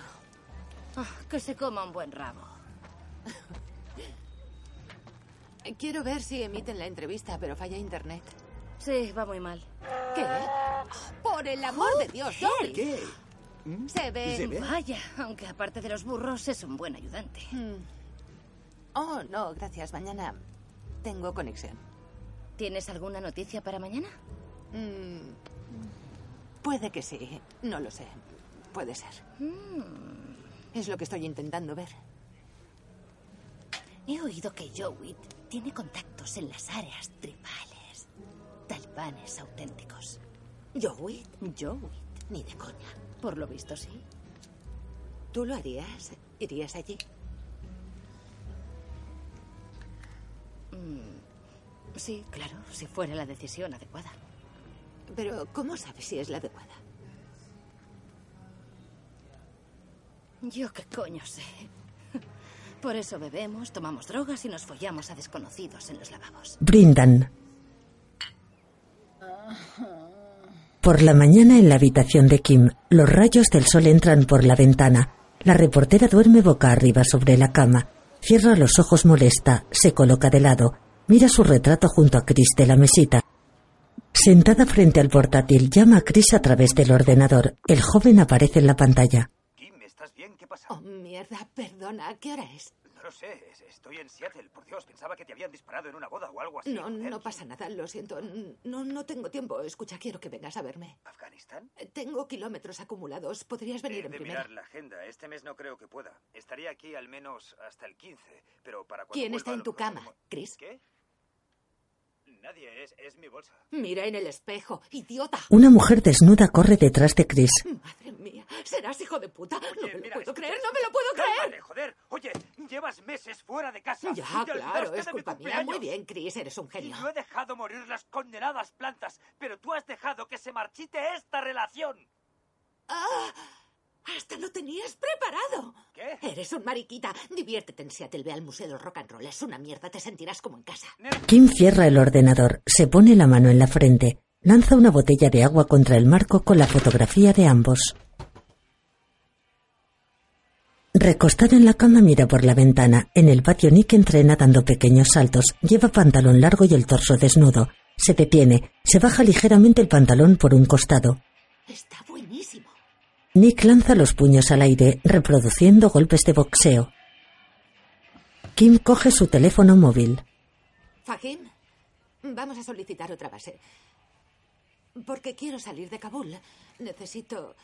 Ah, que se coma un buen rabo. Quiero ver si emiten la entrevista, pero falla internet. Sí, va muy mal. ¿Qué? Por el amor de Dios, Joey. ¿Qué? Se ve. Vaya, aunque aparte de los burros es un buen ayudante. Hmm. Oh, no, gracias. Mañana tengo conexión. ¿Tienes alguna noticia para mañana? Mm, puede que sí. No lo sé. Puede ser. Mm. Es lo que estoy intentando ver. He oído que Jowit tiene contactos en las áreas tribales. Talibanes auténticos. ¿Jowit? Jowit. Ni de coña. Por lo visto, sí. ¿Tú lo harías? ¿Irías allí? Mm, sí, claro, si fuera la decisión adecuada. Pero, ¿cómo sabes si es la adecuada? Yo qué coño sé. Por eso bebemos, tomamos drogas y nos follamos a desconocidos en los lavabos. Brindan. Por la mañana en la habitación de Kim, los rayos del sol entran por la ventana. La reportera duerme boca arriba sobre la cama. Cierra los ojos molesta, se coloca de lado, mira su retrato junto a Chris de la mesita. Sentada frente al portátil, llama a Chris a través del ordenador. El joven aparece en la pantalla. Kim, ¿estás bien? ¿Qué pasa? Oh, mierda, perdona. ¿Qué hora es? No lo sé. Estoy en Seattle. Por Dios, pensaba que te habían disparado en una boda o algo así. No, joder. no pasa nada, lo siento. No, no tengo tiempo. Escucha, quiero que vengas a verme. ¿Afganistán? Tengo kilómetros acumulados. ¿Podrías venir He en de primera? mirar la agenda. Este mes no creo que pueda. Estaría aquí al menos hasta el 15, pero para cuando ¿Quién está en tu cama. Chris? ¿Qué? Nadie, es, es mi bolsa. Mira en el espejo, idiota. Una mujer desnuda corre detrás de Chris. Madre mía, serás hijo de puta. no me lo puedo creer, no me lo puedo Cálmate, creer. joder. Oye, llevas meses fuera de casa. Ya, Te claro, es culpa mía. Muy bien, Chris, eres un Y genio. no he dejado morir las condenadas plantas, pero tú has dejado que se marchite esta relación. ¡Ah! Hasta lo tenías preparado. ¿Qué? Eres un mariquita. Diviértete en Seattle, ve al Museo del Rock and Roll. Es una mierda, te sentirás como en casa. Kim cierra el ordenador, se pone la mano en la frente, lanza una botella de agua contra el marco con la fotografía de ambos. Recostada en la cama mira por la ventana. En el patio Nick entrena dando pequeños saltos. Lleva pantalón largo y el torso desnudo. Se detiene, se baja ligeramente el pantalón por un costado. Está buenísimo. Nick lanza los puños al aire, reproduciendo golpes de boxeo. Kim coge su teléfono móvil. Fahim, vamos a solicitar otra base. Porque quiero salir de Kabul. Necesito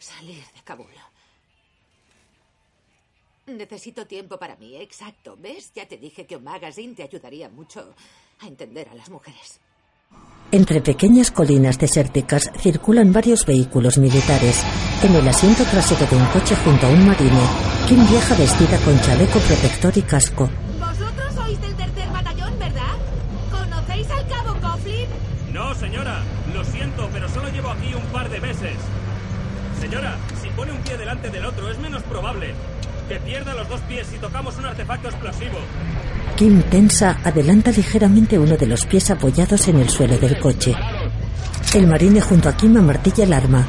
salir de Kabul. Necesito tiempo para mí, exacto. ¿Ves? Ya te dije que un magazine te ayudaría mucho a entender a las mujeres. Entre pequeñas colinas desérticas circulan varios vehículos militares. En el asiento trasero de un coche junto a un marine, Kim viaja vestida con chaleco protector y casco. Vosotros sois del tercer batallón, ¿verdad? ¿Conocéis al cabo Coughlin? No, señora. Lo siento, pero solo llevo aquí un par de meses. Señora, si pone un pie delante del otro, es menos probable que pierda los dos pies si tocamos un artefacto explosivo. Kim tensa adelanta ligeramente uno de los pies apoyados en el suelo del coche. El marine junto a Kim amartilla el arma.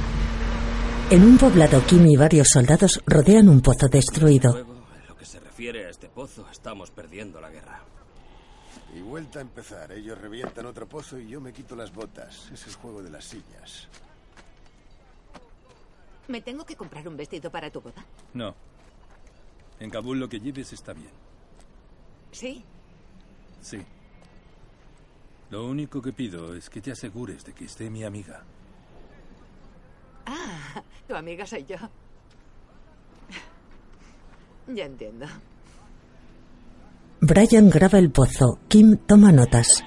En un poblado, Kim y varios soldados rodean un pozo destruido. En lo que se refiere a este pozo, estamos perdiendo la guerra. Y vuelta a empezar. Ellos revientan otro pozo y yo me quito las botas. Es el juego de las sillas. ¿Me tengo que comprar un vestido para tu boda? No. En Kabul lo que lleves está bien. Sí. Sí. Lo único que pido es que te asegures de que esté mi amiga. Ah, tu amiga soy yo. Ya entiendo. Brian graba el pozo. Kim toma notas.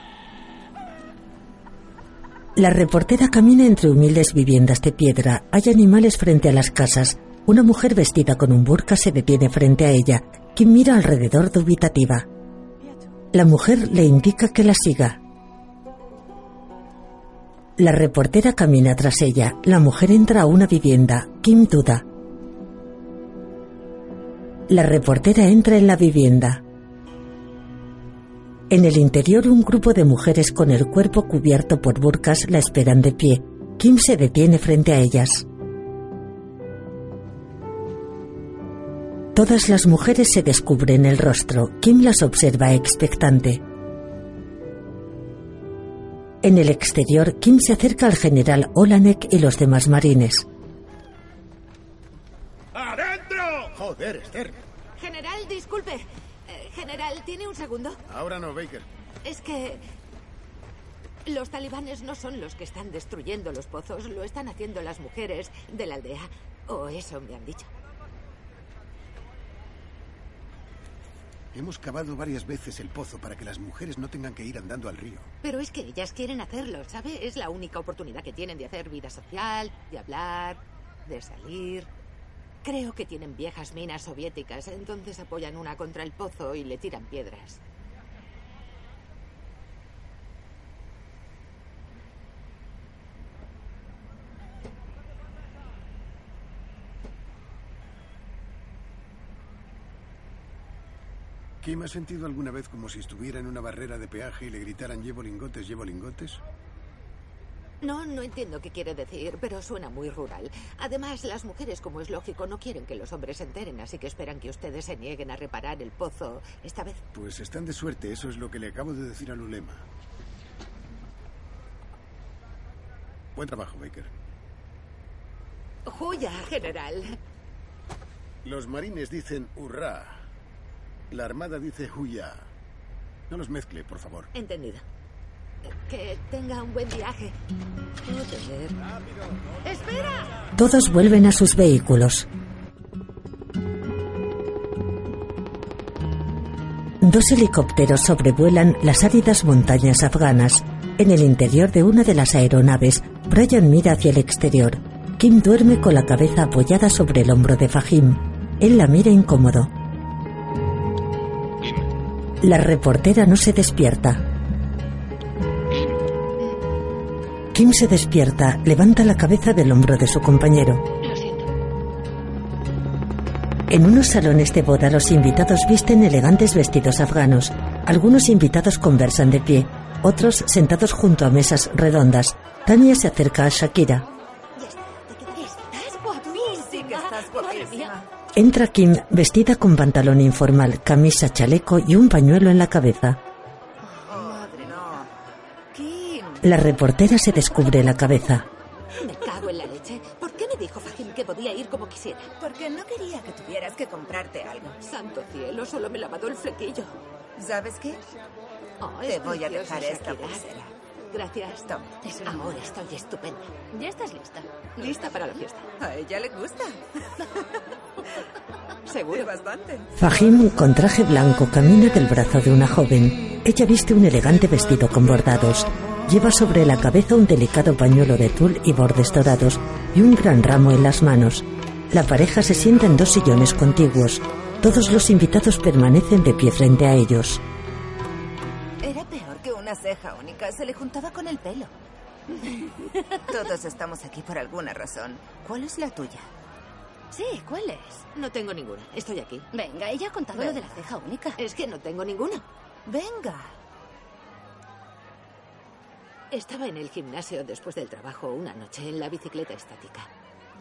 La reportera camina entre humildes viviendas de piedra. Hay animales frente a las casas. Una mujer vestida con un burka se detiene frente a ella. Kim mira alrededor dubitativa. La mujer le indica que la siga. La reportera camina tras ella. La mujer entra a una vivienda. Kim duda. La reportera entra en la vivienda. En el interior un grupo de mujeres con el cuerpo cubierto por burcas la esperan de pie. Kim se detiene frente a ellas. Todas las mujeres se descubren el rostro. Kim las observa expectante. En el exterior, Kim se acerca al general Olanek y los demás marines. ¡Adentro! Joder, Esther. General, disculpe. Eh, general, ¿tiene un segundo? Ahora no, Baker. Es que los talibanes no son los que están destruyendo los pozos, lo están haciendo las mujeres de la aldea. O eso me han dicho. Hemos cavado varias veces el pozo para que las mujeres no tengan que ir andando al río. Pero es que ellas quieren hacerlo, ¿sabe? Es la única oportunidad que tienen de hacer vida social, de hablar, de salir. Creo que tienen viejas minas soviéticas, entonces apoyan una contra el pozo y le tiran piedras. Kim, ¿has sentido alguna vez como si estuviera en una barrera de peaje y le gritaran llevo lingotes, llevo lingotes? No, no entiendo qué quiere decir, pero suena muy rural. Además, las mujeres, como es lógico, no quieren que los hombres se enteren, así que esperan que ustedes se nieguen a reparar el pozo esta vez. Pues están de suerte, eso es lo que le acabo de decir al ulema. Buen trabajo, Baker. ¡Joya, general! Los marines dicen hurra. La armada dice huya. No los mezcle, por favor. Entendido. Que tenga un buen viaje. Joder. ¡Espera! Todos vuelven a sus vehículos. Dos helicópteros sobrevuelan las áridas montañas afganas. En el interior de una de las aeronaves, Brian mira hacia el exterior. Kim duerme con la cabeza apoyada sobre el hombro de Fahim. Él la mira incómodo. La reportera no se despierta. Kim se despierta, levanta la cabeza del hombro de su compañero. En unos salones de boda los invitados visten elegantes vestidos afganos. Algunos invitados conversan de pie, otros sentados junto a mesas redondas. Tania se acerca a Shakira. Estás guapísima. estás guapísima. Entra Kim vestida con pantalón informal, camisa, chaleco y un pañuelo en la cabeza. Madre no. Kim. La reportera se descubre la cabeza. Me cago en la leche. ¿Por qué me dijo Fajim que podía ir como quisiera? Porque no quería que tuvieras que comprarte algo. Santo cielo, solo me lavado el flequillo. ¿Sabes qué? Oh, Te voy a dejar esta pulsera. Gracias. Toma. Es un amor, estoy estupenda. Ya estás lista. Lista para la fiesta. A ella le gusta. Seguro. bastante. Fahim, con traje blanco, camina del brazo de una joven. Ella viste un elegante vestido con bordados. Lleva sobre la cabeza un delicado pañuelo de tul y bordes dorados y un gran ramo en las manos. La pareja se sienta en dos sillones contiguos. Todos los invitados permanecen de pie frente a ellos. Era peor que una ceja Se le juntaba con el pelo. Todos estamos aquí por alguna razón. ¿Cuál es la tuya? Sí, ¿cuál es? No tengo ninguna. Estoy aquí. Venga, ella ha contado lo de la ceja única. Es que no tengo ninguna. Venga. Estaba en el gimnasio después del trabajo una noche en la bicicleta estática.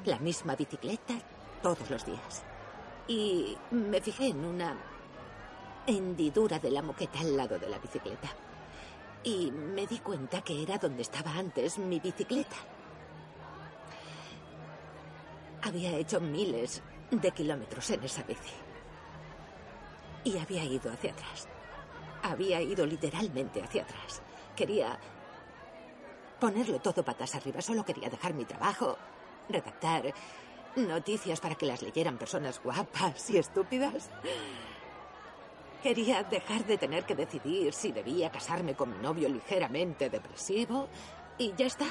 La misma bicicleta todos los días. Y me fijé en una hendidura de la moqueta al lado de la bicicleta. Y me di cuenta que era donde estaba antes mi bicicleta. Había hecho miles de kilómetros en esa bici. Y había ido hacia atrás. Había ido literalmente hacia atrás. Quería ponerlo todo patas arriba. Solo quería dejar mi trabajo, redactar noticias para que las leyeran personas guapas y estúpidas. Quería dejar de tener que decidir si debía casarme con mi novio ligeramente depresivo y ya está.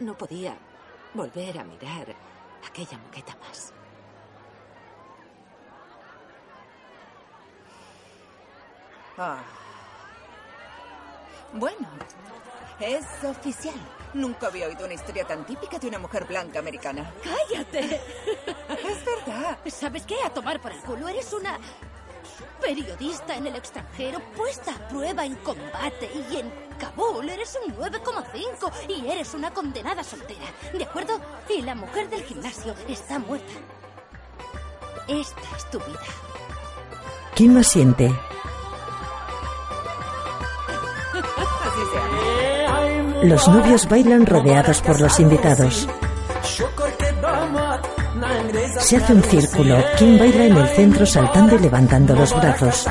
No podía volver a mirar aquella moqueta más. Ah. Bueno, es oficial. Nunca había oído una historia tan típica de una mujer blanca americana. ¡Cállate! Es verdad. ¿Sabes qué? A tomar por el culo. Eres una periodista en el extranjero puesta a prueba en combate y en Kabul eres un 9,5 y eres una condenada soltera. ¿De acuerdo? Y la mujer del gimnasio está muerta. Esta es tu vida. Kim asiente. Así se hace. Los novios bailan rodeados por los invitados. Se hace un círculo. Kim baila en el centro saltando y levantando los brazos.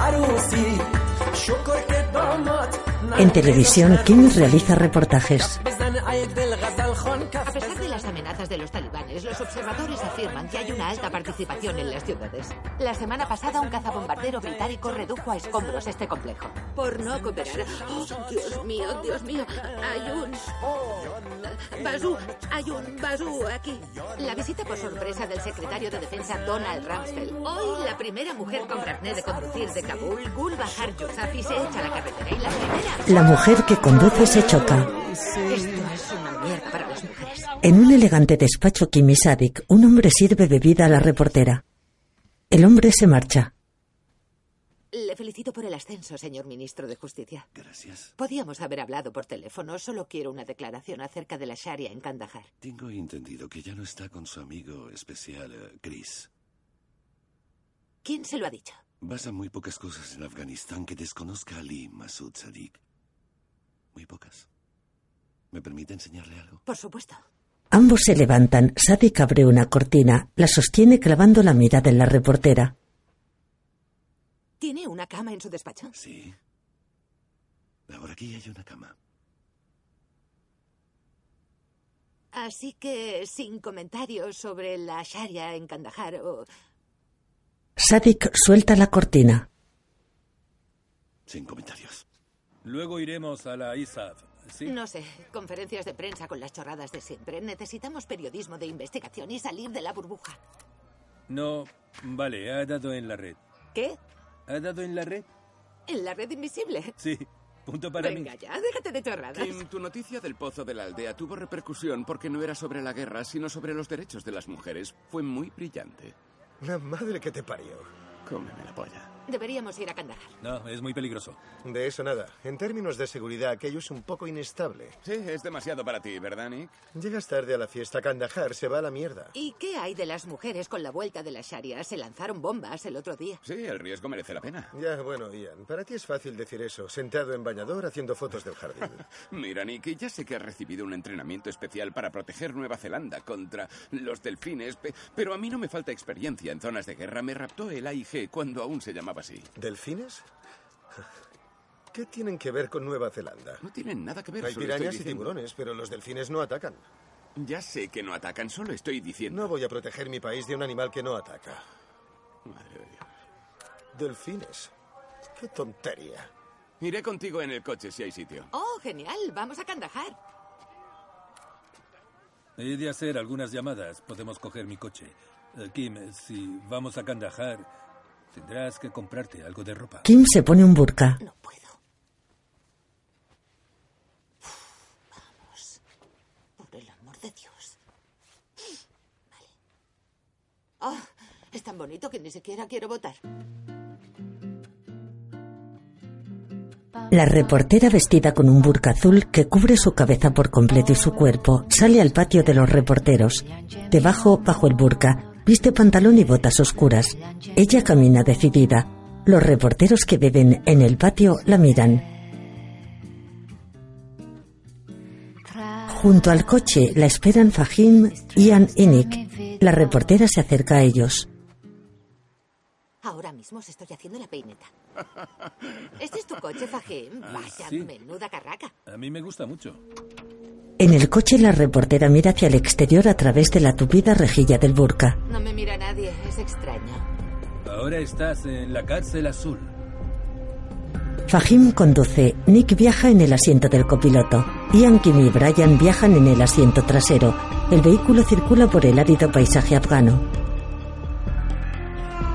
En televisión, Kim realiza reportajes. De los talibanes, los observadores afirman que hay una alta participación en las ciudades. La semana pasada, un cazabombardero británico redujo a escombros este complejo. Por no cooperar. Oh, Dios mío, Dios mío. Hay un. Bazú, hay un bazú aquí. La visita por sorpresa del secretario de Defensa Donald Rumsfeld. Hoy, la primera mujer con carnet de conducir de Kabul, Gulbahar Yousafzai, se echa a la carretera y la primera. La mujer que conduce se choca. Esto es una mierda para las mujeres. En un elegante despacho Kim y Sadik, un hombre sirve bebida a la reportera. El hombre se marcha. Le felicito por el ascenso, señor ministro de Justicia. Gracias. Podíamos haber hablado por teléfono. Solo quiero una declaración acerca de la Sharia en Kandahar. Tengo entendido que ya no está con su amigo especial, eh, Chris. ¿Quién se lo ha dicho? Basa muy pocas cosas en Afganistán que desconozca a Ali Masud Sadiq. Muy pocas. ¿Me permite enseñarle algo? Por supuesto. Ambos se levantan. Sadik abre una cortina, la sostiene clavando la mirada en la reportera. ¿Tiene una cama en su despacho? Sí. Ahora aquí hay una cama. Así que, sin comentarios sobre la Sharia en Kandahar o... Sadik suelta la cortina. Sin comentarios. Luego iremos a la ISAF, ¿sí? No sé, conferencias de prensa con las chorradas de siempre. Necesitamos periodismo de investigación y salir de la burbuja. No, vale, ha dado en la red. ¿Qué? ¿Ha dado en la red? ¿En la red invisible? Sí, punto para Venga mí. ya, déjate de chorradas. Kim, tu noticia del pozo de la aldea tuvo repercusión porque no era sobre la guerra, sino sobre los derechos de las mujeres. Fue muy brillante. La madre que te parió. Cómeme la polla. Deberíamos ir a Kandahar. No, es muy peligroso. De eso nada. En términos de seguridad, aquello es un poco inestable. Sí, es demasiado para ti, ¿verdad, Nick? Llegas tarde a la fiesta, Kandahar se va a la mierda. ¿Y qué hay de las mujeres con la vuelta de la Sharia? Se lanzaron bombas el otro día. Sí, el riesgo merece la pena. Ya, bueno, Ian, para ti es fácil decir eso, sentado en bañador haciendo fotos del jardín. Mira, Nick, ya sé que has recibido un entrenamiento especial para proteger Nueva Zelanda contra los delfines, pe- pero a mí no me falta experiencia en zonas de guerra. Me raptó el AIG cuando aún se llamaba así. ¿Delfines? ¿Qué tienen que ver con Nueva Zelanda? No tienen nada que ver. Hay pirañas y tiburones, pero los delfines no atacan. Ya sé que no atacan, solo estoy diciendo. No voy a proteger mi país de un animal que no ataca. Madre de Dios. Delfines. Qué tontería. Iré contigo en el coche si hay sitio. Oh, genial. Vamos a Kandahar. He de hacer algunas llamadas. Podemos coger mi coche. Eh, Kim, si vamos a Kandahar, tendrás que comprarte algo de ropa. Kim se pone un burka. Vamos. Por el amor de Dios. Vale. Ah, es tan bonito que ni siquiera quiero votar. La reportera vestida con un burka azul que cubre su cabeza por completo y su cuerpo sale al patio de los reporteros. Debajo, bajo el burka, viste pantalón y botas oscuras. Ella camina decidida. Los reporteros que beben en el patio la miran. Junto al coche la esperan Fahim, Ian y Nick. La reportera se acerca a ellos. Ahora mismo os estoy haciendo la peineta. ¿Este es tu coche, Fajim? Vaya, sí. menuda carraca. A mí me gusta mucho. En el coche la reportera mira hacia el exterior a través de la tupida rejilla del burka. No me mira nadie, es extraño. Ahora estás en la cárcel azul. Fahim conduce, Nick viaja en el asiento del copiloto. Ian, Kim y Brian viajan en el asiento trasero. El vehículo circula por el árido paisaje afgano.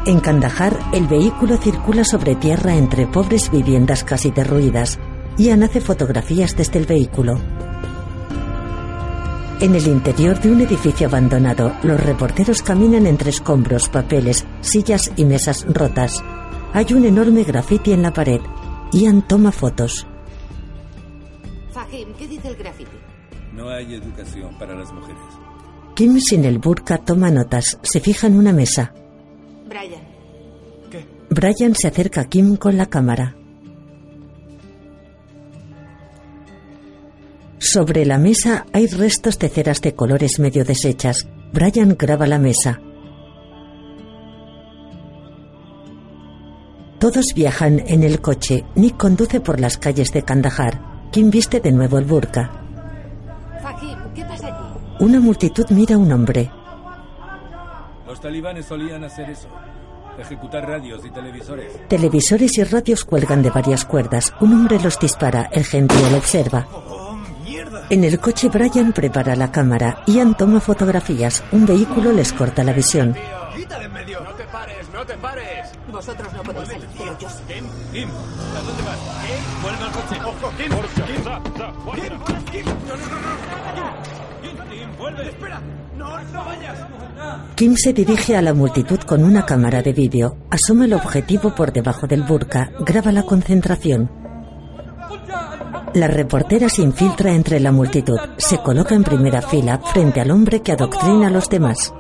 En Kandahar, el vehículo circula sobre tierra entre pobres viviendas casi derruidas. Ian hace fotografías desde el vehículo. En el interior de un edificio abandonado, los reporteros caminan entre escombros, papeles, sillas y mesas rotas. Hay un enorme grafiti en la pared. Ian toma fotos. Fajim, ¿qué dice el graffiti? No hay educación para las mujeres. Kim sin el burka toma notas. Se fija en una mesa. Brian, Brian se acerca a Kim con la cámara. Sobre la mesa hay restos de ceras de colores medio deshechas. Brian graba la mesa. Todos viajan en el coche. Nick conduce por las calles de Kandahar. Kim viste de nuevo el burka. Fajim, ¿qué pasa aquí? Una multitud mira a un hombre. Los talibanes solían hacer eso. Ejecutar radios y televisores. Televisores y radios cuelgan de varias cuerdas. Un hombre los dispara. El gentío lo observa. En el coche Brian prepara la cámara. Ian toma fotografías. Un vehículo les corta la visión. ¡Quita de en medio! ¡No te pares, no te pares! Vosotros no podéis salir, pero yo sí. Kim, Kim, ¿a dónde vas? Kim, vuelve al coche. ¡Ojo, Kim! Kim, da, da, guarda. Kim, no, no, no, no. Kim, Kim, vuelve. Espera, no, no vayas. Kim se dirige a la multitud con una cámara de vídeo. Asoma el objetivo por debajo del burka. Graba la concentración. La reportera se infiltra entre la multitud. Se coloca en primera fila frente al hombre que adoctrina a los demás.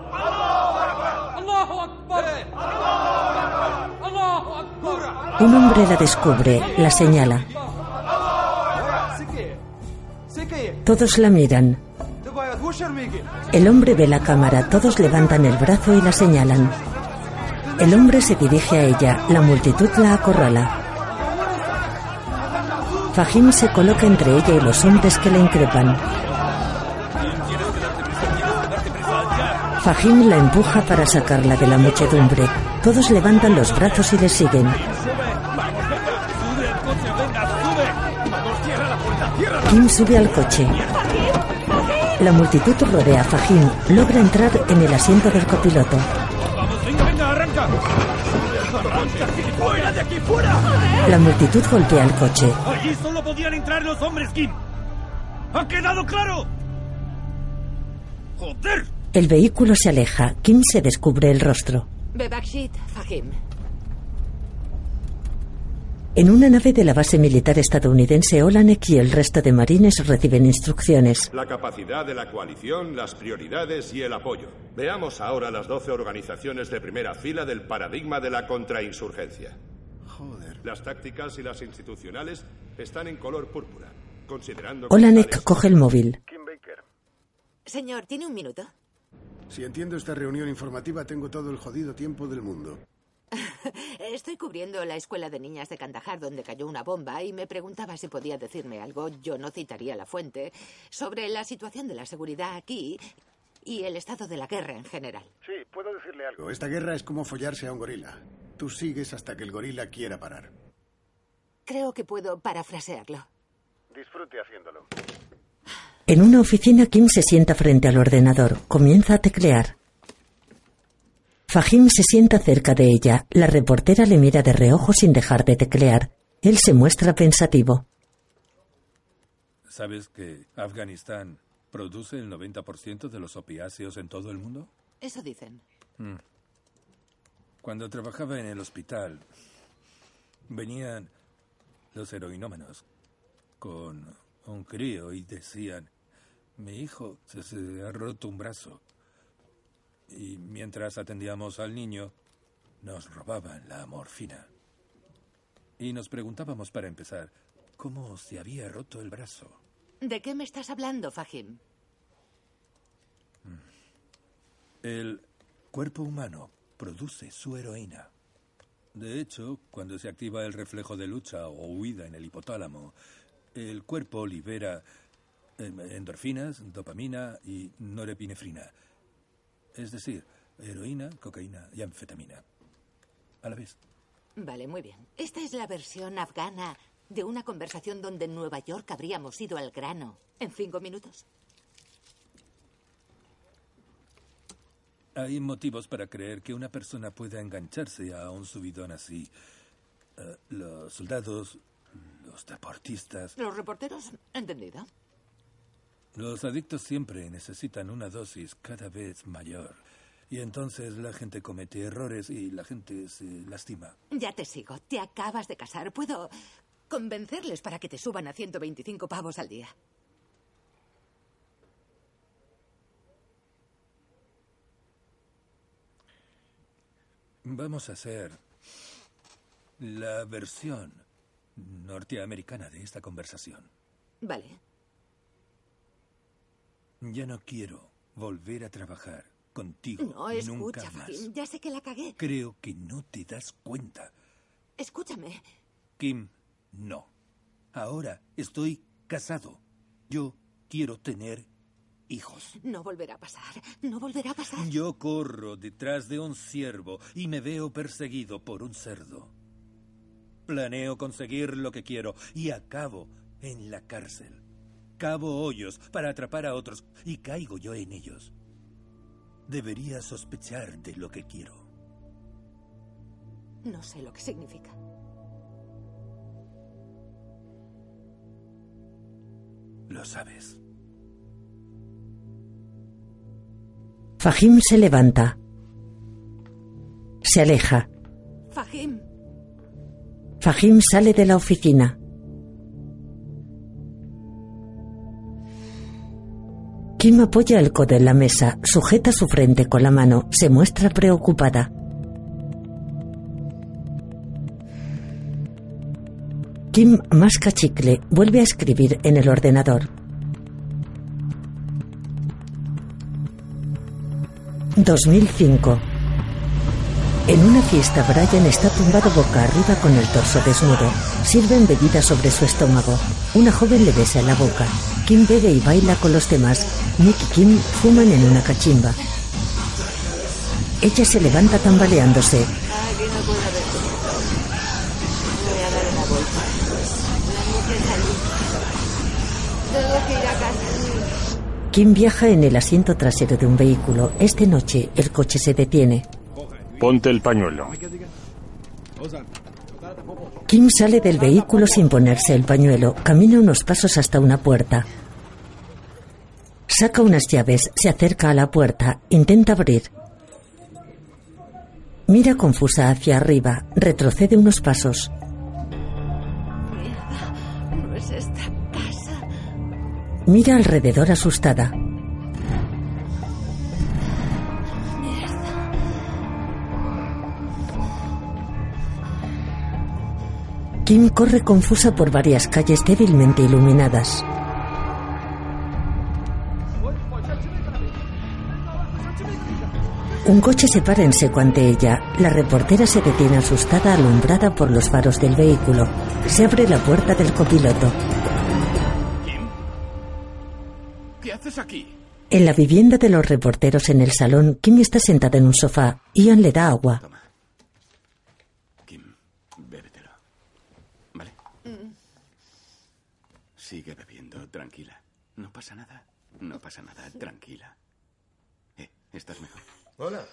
Un hombre la descubre, la señala. Todos la miran. El hombre ve la cámara, todos levantan el brazo y la señalan. El hombre se dirige a ella, la multitud la acorrala. Fahim se coloca entre ella y los hombres que la increpan. Fahim la empuja para sacarla de la muchedumbre. Todos levantan los brazos y le siguen. Vamos, ¡Sube al coche, venga, sube! ¡Vamos, cierra la puerta, cierra la Kim sube al coche. La multitud rodea a Fajim. Logra entrar en el asiento del copiloto. ¡Fuera de aquí, fuera! La multitud golpea el coche. Allí solo podían entrar los hombres, Kim. ¿Ha quedado claro? ¡Joder! El vehículo se aleja. Kim se descubre el rostro. Bebakshit, Fahim. En una nave de la base militar estadounidense, Olanek y el resto de marines reciben instrucciones. La capacidad de la coalición, las prioridades y el apoyo. Veamos ahora las 12 organizaciones de primera fila del paradigma de la contrainsurgencia. Joder. Las tácticas y las institucionales están en color púrpura, considerando... Olanek coge el móvil. Señor, ¿tiene un minuto? Si entiendo esta reunión informativa, tengo todo el jodido tiempo del mundo. Estoy cubriendo la escuela de niñas de Kandahar donde cayó una bomba y me preguntaba si podía decirme algo, yo no citaría la fuente, sobre la situación de la seguridad aquí y el estado de la guerra en general. Sí, puedo decirle algo. Esta guerra es como follarse a un gorila. Tú sigues hasta que el gorila quiera parar. Creo que puedo parafrasearlo. Disfrute haciéndolo. En una oficina, Kim se sienta frente al ordenador. Comienza a teclear. Fahim se sienta cerca de ella. La reportera le mira de reojo sin dejar de teclear. Él se muestra pensativo. ¿Sabes que Afganistán produce el 90% de los opiáceos en todo el mundo? Eso dicen. Mm. Cuando trabajaba en el hospital, venían los heroinómanos con un crío y decían, mi hijo se, se ha roto un brazo. Y mientras atendíamos al niño, nos robaban la morfina. Y nos preguntábamos para empezar, ¿cómo se había roto el brazo? ¿De qué me estás hablando, Fahim? El cuerpo humano produce su heroína. De hecho, cuando se activa el reflejo de lucha o huida en el hipotálamo, el cuerpo libera em, endorfinas, dopamina y norepinefrina. Es decir, heroína, cocaína y anfetamina. A la vez. Vale, muy bien. Esta es la versión afgana de una conversación donde en Nueva York habríamos ido al grano en cinco minutos. Hay motivos para creer que una persona pueda engancharse a un subidón así. Eh, los soldados, los deportistas, ¿Los reporteros? Entendido. los adictos siempre necesitan una dosis cada vez mayor. Y entonces la gente comete errores y la gente se lastima. Ya te sigo. Te acabas de casar. Puedo convencerles para que te suban a 125 pavos al día. Vamos a hacer la versión norteamericana de esta conversación. Vale. Ya no quiero volver a trabajar contigo No, nunca escucha, más. Fahim. Ya sé que la cagué. Creo que no te das cuenta. Escúchame. Kim, no. Ahora estoy casado. Yo quiero tener hijos. No volverá a pasar. No volverá a pasar. Yo corro detrás de un ciervo y me veo perseguido por un cerdo. Planeo conseguir lo que quiero y acabo en la cárcel. Cavo hoyos para atrapar a otros y caigo yo en ellos. Debería sospechar de lo que quiero. No sé lo que significa. Lo sabes. Fahim se levanta. Se aleja. Fahim. Fahim sale de la oficina. Kim apoya el codo en la mesa, sujeta su frente con la mano, se muestra preocupada. Kim masca chicle, vuelve a escribir en el ordenador. 2005. En una fiesta, Brian está tumbado boca arriba con el torso desnudo. Sirven bebidas sobre su estómago. Una joven le besa la boca. Kim bebe y baila con los demás. Nick y Kim fuman en una cachimba. Ella se levanta tambaleándose. Aquí no puede haber. Voy a dar Kim viaja en el asiento trasero de un vehículo. Es de noche. El coche se detiene. Ponte el pañuelo. Kim sale del vehículo sin ponerse el pañuelo. Camina unos pasos hasta una puerta. Saca unas llaves, se acerca a la puerta, intenta abrir. Mira confusa hacia arriba, retrocede unos pasos. Mira alrededor asustada. Kim corre confusa por varias calles débilmente iluminadas. Un coche se para en seco ante ella. La reportera se detiene asustada, alumbrada por los faros del vehículo. Se abre la puerta del copiloto. Haces aquí? En la vivienda de los reporteros en el salón, Kim está sentada en un sofá. Ian le da agua. Bébetelo. ¿Vale? Sigue bebiendo, tranquila. No pasa nada. No pasa nada, tranquila. Eh, ¿estás mejor? Hola.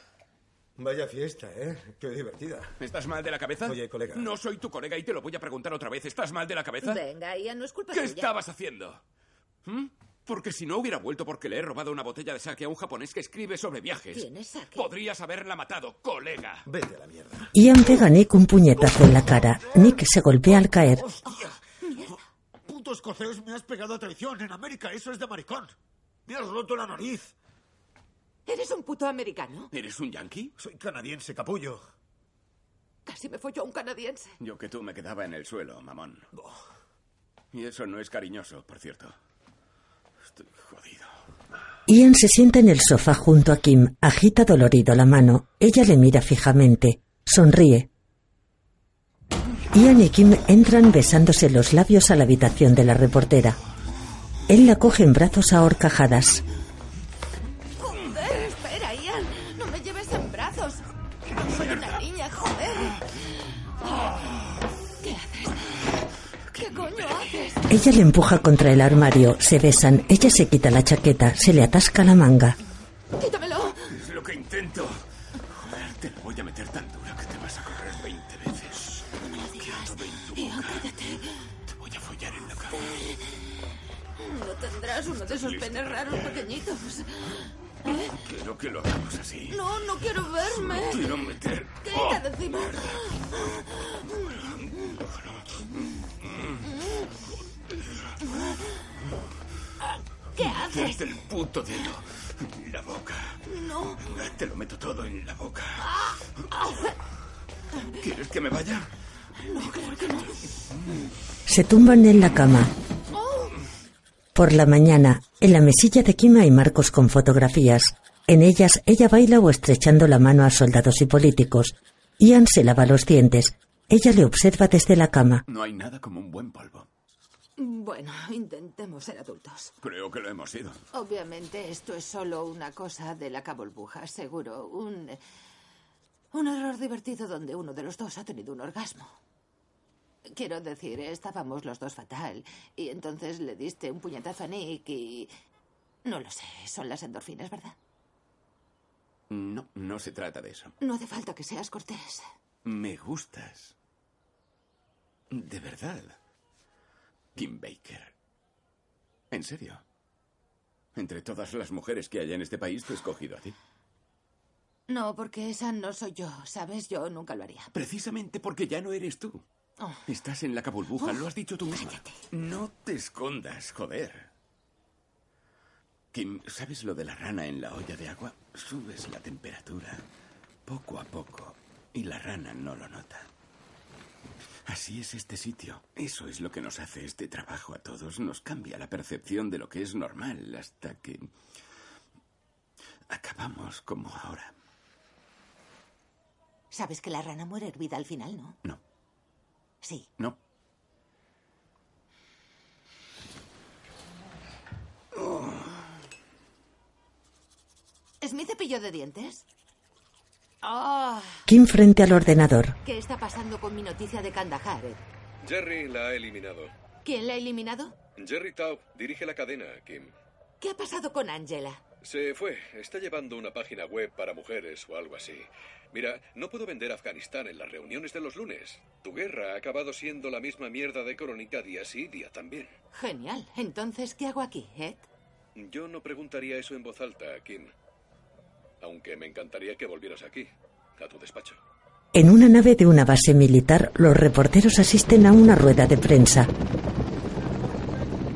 Vaya fiesta, ¿eh? Qué divertida. ¿Estás mal de la cabeza? Oye, colega. No soy tu colega y te lo voy a preguntar otra vez. ¿Estás mal de la cabeza? Venga, Ian, no es culpa ¿Qué tuya. estabas haciendo? ¿Mm? Porque si no hubiera vuelto porque le he robado una botella de sake a un japonés que escribe sobre viajes. ¿Tienes sake? Podrías haberla matado, colega. Vete a la mierda. Ian pega a Nick un puñetazo en la cara. Nick se golpea al caer. Puto escocés, me has pegado a traición. En América eso es de maricón. Me has roto la nariz. ¿Eres un puto americano? ¿Eres un yankee? Soy canadiense, capullo. Casi me folló un canadiense. Yo que tú me quedaba en el suelo, mamón. Y eso no es cariñoso, por cierto. Ian se sienta en el sofá junto a Kim. Agita dolorido la mano. Ella le mira fijamente. Sonríe. Ian y Kim entran besándose los labios a la habitación de la reportera. Él la coge en brazos a horcajadas. Ella le empuja contra el armario. Se besan. Ella se quita la chaqueta. Se le atasca la manga. Quítamelo. Es lo que intento. Joder, te la voy a meter tan dura que te vas a correr 20 veces. Quiero todo en tu Ian, boca. cállate. Te voy a follar en la cara. No tendrás uno de esos penes raros pequeñitos. ¿Eh? Quiero que lo hagamos así. No, no quiero verme. Quiero meter. Quita de encima. ¿Qué haces? Desde el puto dedo. La boca. No. Te lo meto todo en la boca. ¿Quieres que me vaya? No, claro que no. Se tumban en la cama. Por la mañana, en la mesilla de Kim hay marcos con fotografías. En ellas, ella baila o estrechando la mano a soldados y políticos. Ian se lava los dientes. Ella le observa desde la cama. No hay nada como un buen polvo. Bueno, intentemos ser adultos. Creo que lo hemos sido. Obviamente esto es solo una cosa de la cabolbuja, seguro. Un, un error divertido donde uno de los dos ha tenido un orgasmo. Quiero decir, estábamos los dos fatal y entonces le diste un puñetazo a Nick y... No lo sé, son las endorfinas, ¿verdad? No, no se trata de eso. No hace falta que seas cortés. Me gustas. De verdad. Kim Baker. ¿En serio? Entre todas las mujeres que hay en este país, te he escogido a ti. No, porque esa no soy yo, ¿sabes? Yo nunca lo haría. Precisamente porque ya no eres tú. Oh. Estás en la cabulbuja, Oh. lo has dicho tú misma. No te escondas, joder. Kim, ¿sabes lo de la rana en la olla de agua? Subes la temperatura poco a poco y la rana no lo nota. Así es este sitio. Eso es lo que nos hace este trabajo a todos. Nos cambia la percepción de lo que es normal hasta que acabamos como ahora. Sabes que la rana muere hervida al final, ¿no? No. Sí. No. ¿Es mi cepillo de dientes? Ah, Kim frente al ordenador. ¿Qué está pasando con mi noticia de Kandahar? Ed? Jerry la ha eliminado. ¿Quién la ha eliminado? Jerry Taub dirige la cadena, Kim. ¿Qué ha pasado con Angela? Se fue. Está llevando una página web para mujeres o algo así. Mira, no puedo vender Afganistán en las reuniones de los lunes. Tu guerra ha acabado siendo la misma mierda de crónica día sí, día también. Genial. Entonces, ¿qué hago aquí, Ed? Yo no preguntaría eso en voz alta, Kim. Aunque me encantaría que volvieras aquí, a tu despacho. En una nave de una base militar, los reporteros asisten a una rueda de prensa.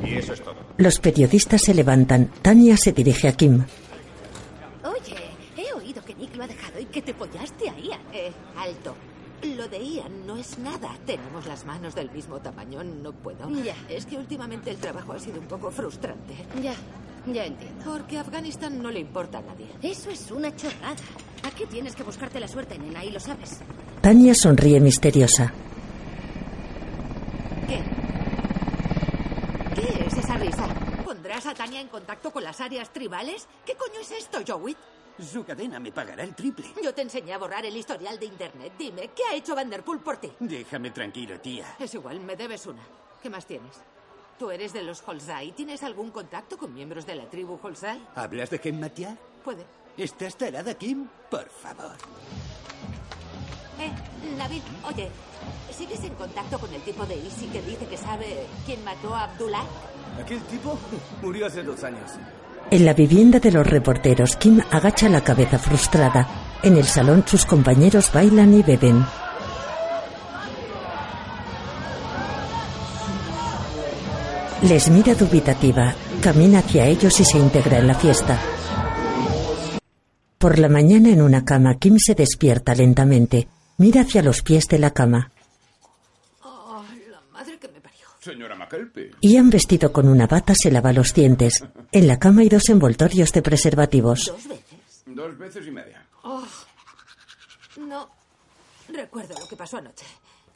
Y eso es todo. Los periodistas se levantan. Tania se dirige a Kim. Oye, he oído que Nick lo ha dejado y que te follaste a Ian. Eh, alto. Lo de Ian no es nada. Tenemos las manos del mismo tamaño. No puedo. Ya. Es que últimamente el trabajo ha sido un poco frustrante. Ya, ya entiendo. Porque Afganistán no le importa a nadie. Eso es una chorrada. Aquí tienes que buscarte la suerte, nena, y lo sabes. Tania sonríe misteriosa. ¿Qué? ¿Qué es esa risa? ¿Pondrás a Tania en contacto con las áreas tribales? ¿Qué coño es esto, Joey? Su cadena me pagará el triple. Yo te enseñé a borrar el historial de internet. Dime, ¿qué ha hecho Vanderpool por ti? Déjame tranquilo, tía. Es igual, me debes una. ¿Qué más tienes? ¿Tú eres de los Holzai? ¿Tienes algún contacto con miembros de la tribu Holzai? ¿Hablas de Ken Matiar? Puede. ¿Estás tarada, Kim? Por favor. Eh, Navid, oye, ¿sigues en contacto con el tipo de Easy que dice que sabe quién mató a Abdullah? Aquel tipo murió hace dos años. En la vivienda de los reporteros, Kim agacha la cabeza frustrada. En el salón, sus compañeros bailan y beben. Les mira dubitativa, camina hacia ellos y se integra en la fiesta. Por la mañana en una cama, Kim se despierta lentamente. Mira hacia los pies de la cama. Oh, la madre que me parió. Señora. Ian, vestido con una bata, se lava los dientes. En la cama hay dos envoltorios de preservativos. ¿Dos veces? Dos veces y media. Oh, no. Recuerdo lo que pasó anoche.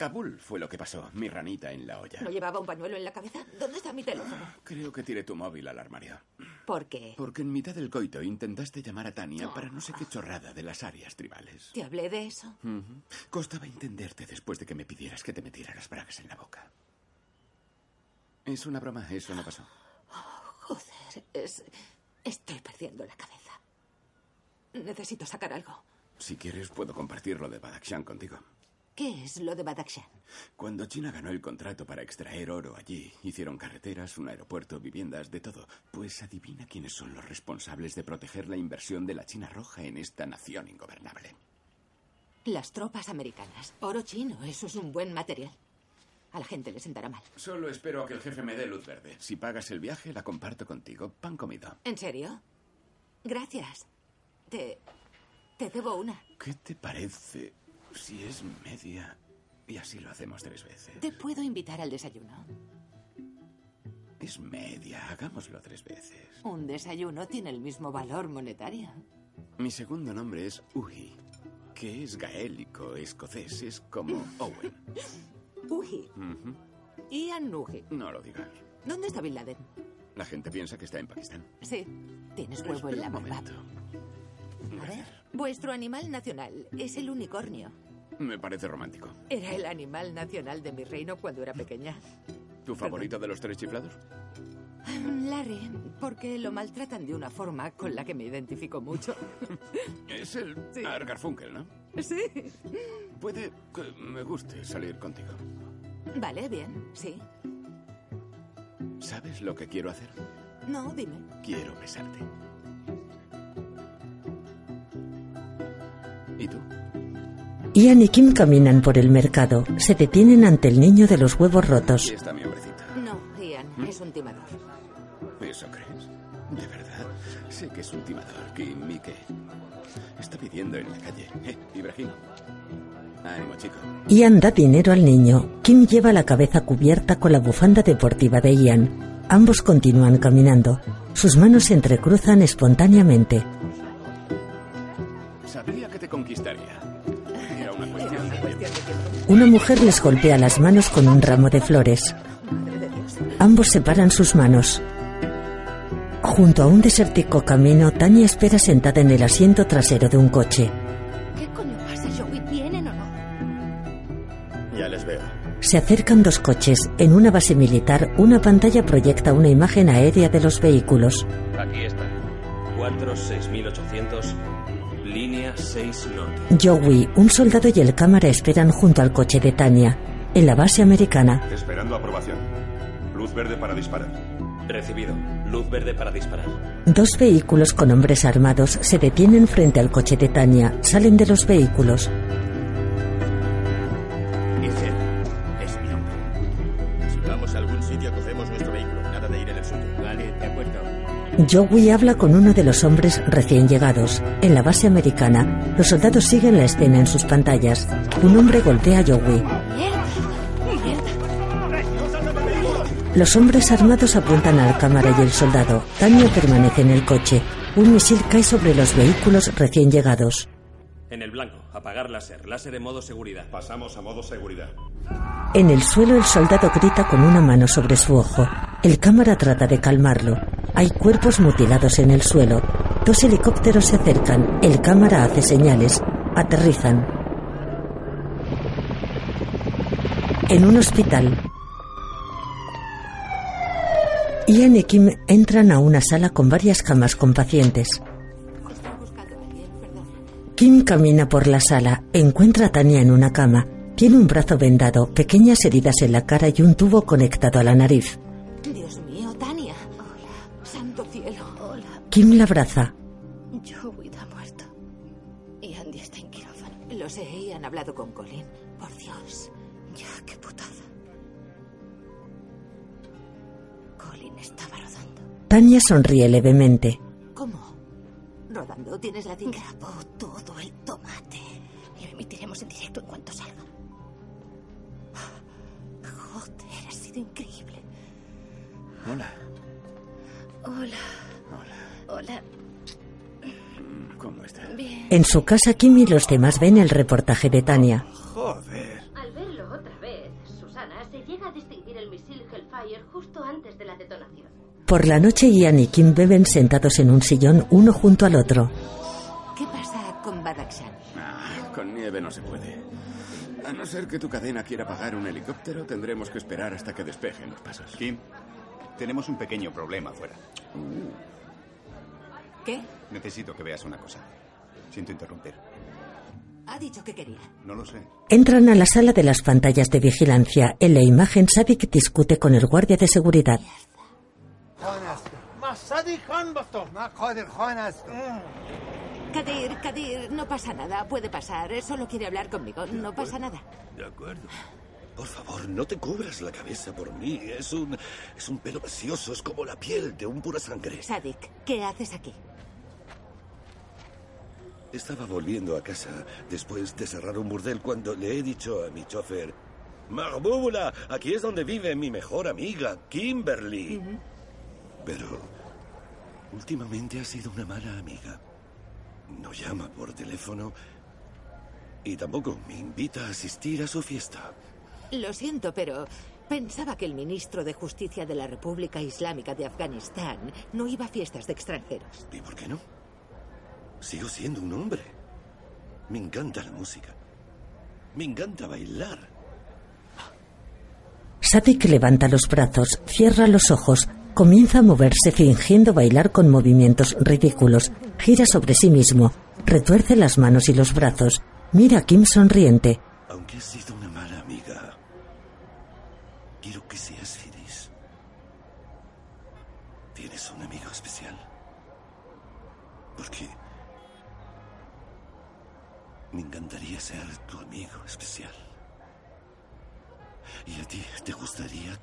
Kabul fue lo que pasó. Mi ranita en la olla. ¿No llevaba un pañuelo en la cabeza? ¿Dónde está mi teléfono? Creo que tiré tu móvil al armario. ¿Por qué? Porque en mitad del coito intentaste llamar a Tania para no sé qué chorrada de las áreas tribales. ¿Te hablé de eso? Costaba entenderte después de que me pidieras que te metiera las bragas en la boca. Es una broma, eso no pasó. Joder, es... Estoy perdiendo la cabeza. Necesito sacar algo. Si quieres, puedo compartir lo de Badakhshan contigo. ¿Qué es lo de Badakhshan? Cuando China ganó el contrato para extraer oro allí, hicieron carreteras, un aeropuerto, viviendas, de todo. Pues adivina quiénes son los responsables de proteger la inversión de la China roja en esta nación ingobernable. Las tropas americanas. Oro chino, eso es un buen material. A la gente le sentará mal. Solo espero a que el jefe me dé luz verde. Si pagas el viaje, la comparto contigo. Pan comido. ¿En serio? Gracias. Te... Te debo una. ¿Qué te parece si es media y así lo hacemos tres veces? ¿Te puedo invitar al desayuno? Es media, hagámoslo tres veces. Un desayuno tiene el mismo valor monetario. Mi segundo nombre es Uji, que es gaélico, escocés, es como Owen. Uji. Ujú. Ian Uji. No lo digas. ¿Dónde está Bin Laden? La gente piensa que está en Pakistán. Sí. Tienes huevo en la un momento. A ver. Vuestro animal nacional es el unicornio. Me parece romántico. Era el animal nacional de mi reino cuando era pequeña. ¿Tu favorito de los tres chiflados? Larry, porque lo maltratan de una forma con la que me identifico mucho. Es el Art Garfunkel, ¿no? Sí. Puede que me guste salir contigo. Vale, bien, sí. ¿Sabes lo que quiero hacer? No, dime. Quiero besarte. Ian y Kim caminan por el mercado. Se detienen ante el niño de los huevos rotos. Aquí está mi hombrecito. No, Ian, es un timador. ¿Eso crees? De verdad. Sé que es un timador. Kim, ¿y qué? Está pidiendo en la calle. Eh, Ibrahim. Ánimo, chico. Ian da dinero al niño. Kim lleva la cabeza cubierta con la bufanda deportiva de Ian. Ambos continúan caminando. Sus manos se entrecruzan espontáneamente. Sabía que te conquistaría. Una mujer les golpea las manos con un ramo de flores. Ambos separan sus manos. Junto a un desértico camino, Tania espera sentada en el asiento trasero de un coche. ¿Qué coño pasa, Joey? ¿Vienen o no? Ya les veo. Se acercan dos coches. En una base militar, una pantalla proyecta una imagen aérea de los vehículos. Aquí está. 46800, línea 6 norte. Joey, un soldado y el cámara esperan junto al coche de Tania. En la base americana, Esperando aprobación. Luz verde para disparar. Recibido. Luz verde para disparar. dos vehículos con hombres armados se detienen frente al coche de Tania. Salen de los vehículos. Joey habla con uno de los hombres recién llegados. En la base americana, los soldados siguen la escena en sus pantallas. Un hombre golpea a Joey. Los hombres armados apuntan al cámara y el soldado. Tania permanece en el coche. Un misil cae sobre los vehículos recién llegados. En el blanco. Apagar láser. Láser en modo seguridad. Pasamos a modo seguridad. En el suelo el soldado grita con una mano sobre su ojo. El cámara trata de calmarlo. Hay cuerpos mutilados en el suelo. Dos helicópteros se acercan. El cámara hace señales. Aterrizan. En un hospital. Ian y Kim entran a una sala con varias camas con pacientes. Kim camina por la sala, encuentra a Tania en una cama. Tiene un brazo vendado, pequeñas heridas en la cara y un tubo conectado a la nariz. Kim la abraza. Joey ha muerto. Y Andy está en quirófano. Lo sé, y han hablado con Colin. Por Dios. Ya, qué putada. Colin estaba rodando. Tania sonríe levemente. ¿Cómo? ¿Rodando? ¿Tienes la cinta? Grabó todo el tomate. Lo emitiremos en directo en cuanto salga. Joder, ha sido increíble. Hola. Hola. Hola. ¿Cómo está? Bien. En su casa, Kim y los demás ven el reportaje de Tania. Joder. Al verlo otra vez, Susana, se llega a distinguir el misil Hellfire justo antes de la detonación. Por la noche, Ian y Kim beben sentados en un sillón uno junto al otro. ¿Qué pasa con Badakhshan? Ah, con nieve no se puede. A no ser que tu cadena quiera pagar un helicóptero, tendremos que esperar hasta que despejen los pasos. Kim, tenemos un pequeño problema afuera. ¿Qué? Necesito que veas una cosa. Siento interrumpir. Ha dicho que quería. No lo sé. Entran a la sala de las pantallas de vigilancia. En la imagen, Sadik discute con el guardia de seguridad. Kadir, Kadir, no pasa nada. Puede pasar. Solo quiere hablar conmigo. No pasa nada. De acuerdo. Por favor, no te cubras la cabeza por mí. Es un. es un pelo precioso, es como la piel de un pura sangre. Sadik, ¿qué haces aquí? Estaba volviendo a casa después de cerrar un burdel cuando le he dicho a mi chofer. Mahbubula, aquí es donde vive mi mejor amiga, Kimberly. Pero últimamente ha sido una mala amiga. No llama por teléfono y tampoco me invita a asistir a su fiesta. Lo siento, pero pensaba que el ministro de Justicia de la República Islámica de Afganistán no iba a fiestas de extranjeros. ¿Y por qué no? Sigo siendo un hombre. Me encanta la música. Me encanta bailar. Sadik levanta los brazos, cierra los ojos, comienza a moverse fingiendo bailar con movimientos ridículos, gira sobre sí mismo, retuerce las manos y los brazos, mira a Kim sonriente. Aunque has sido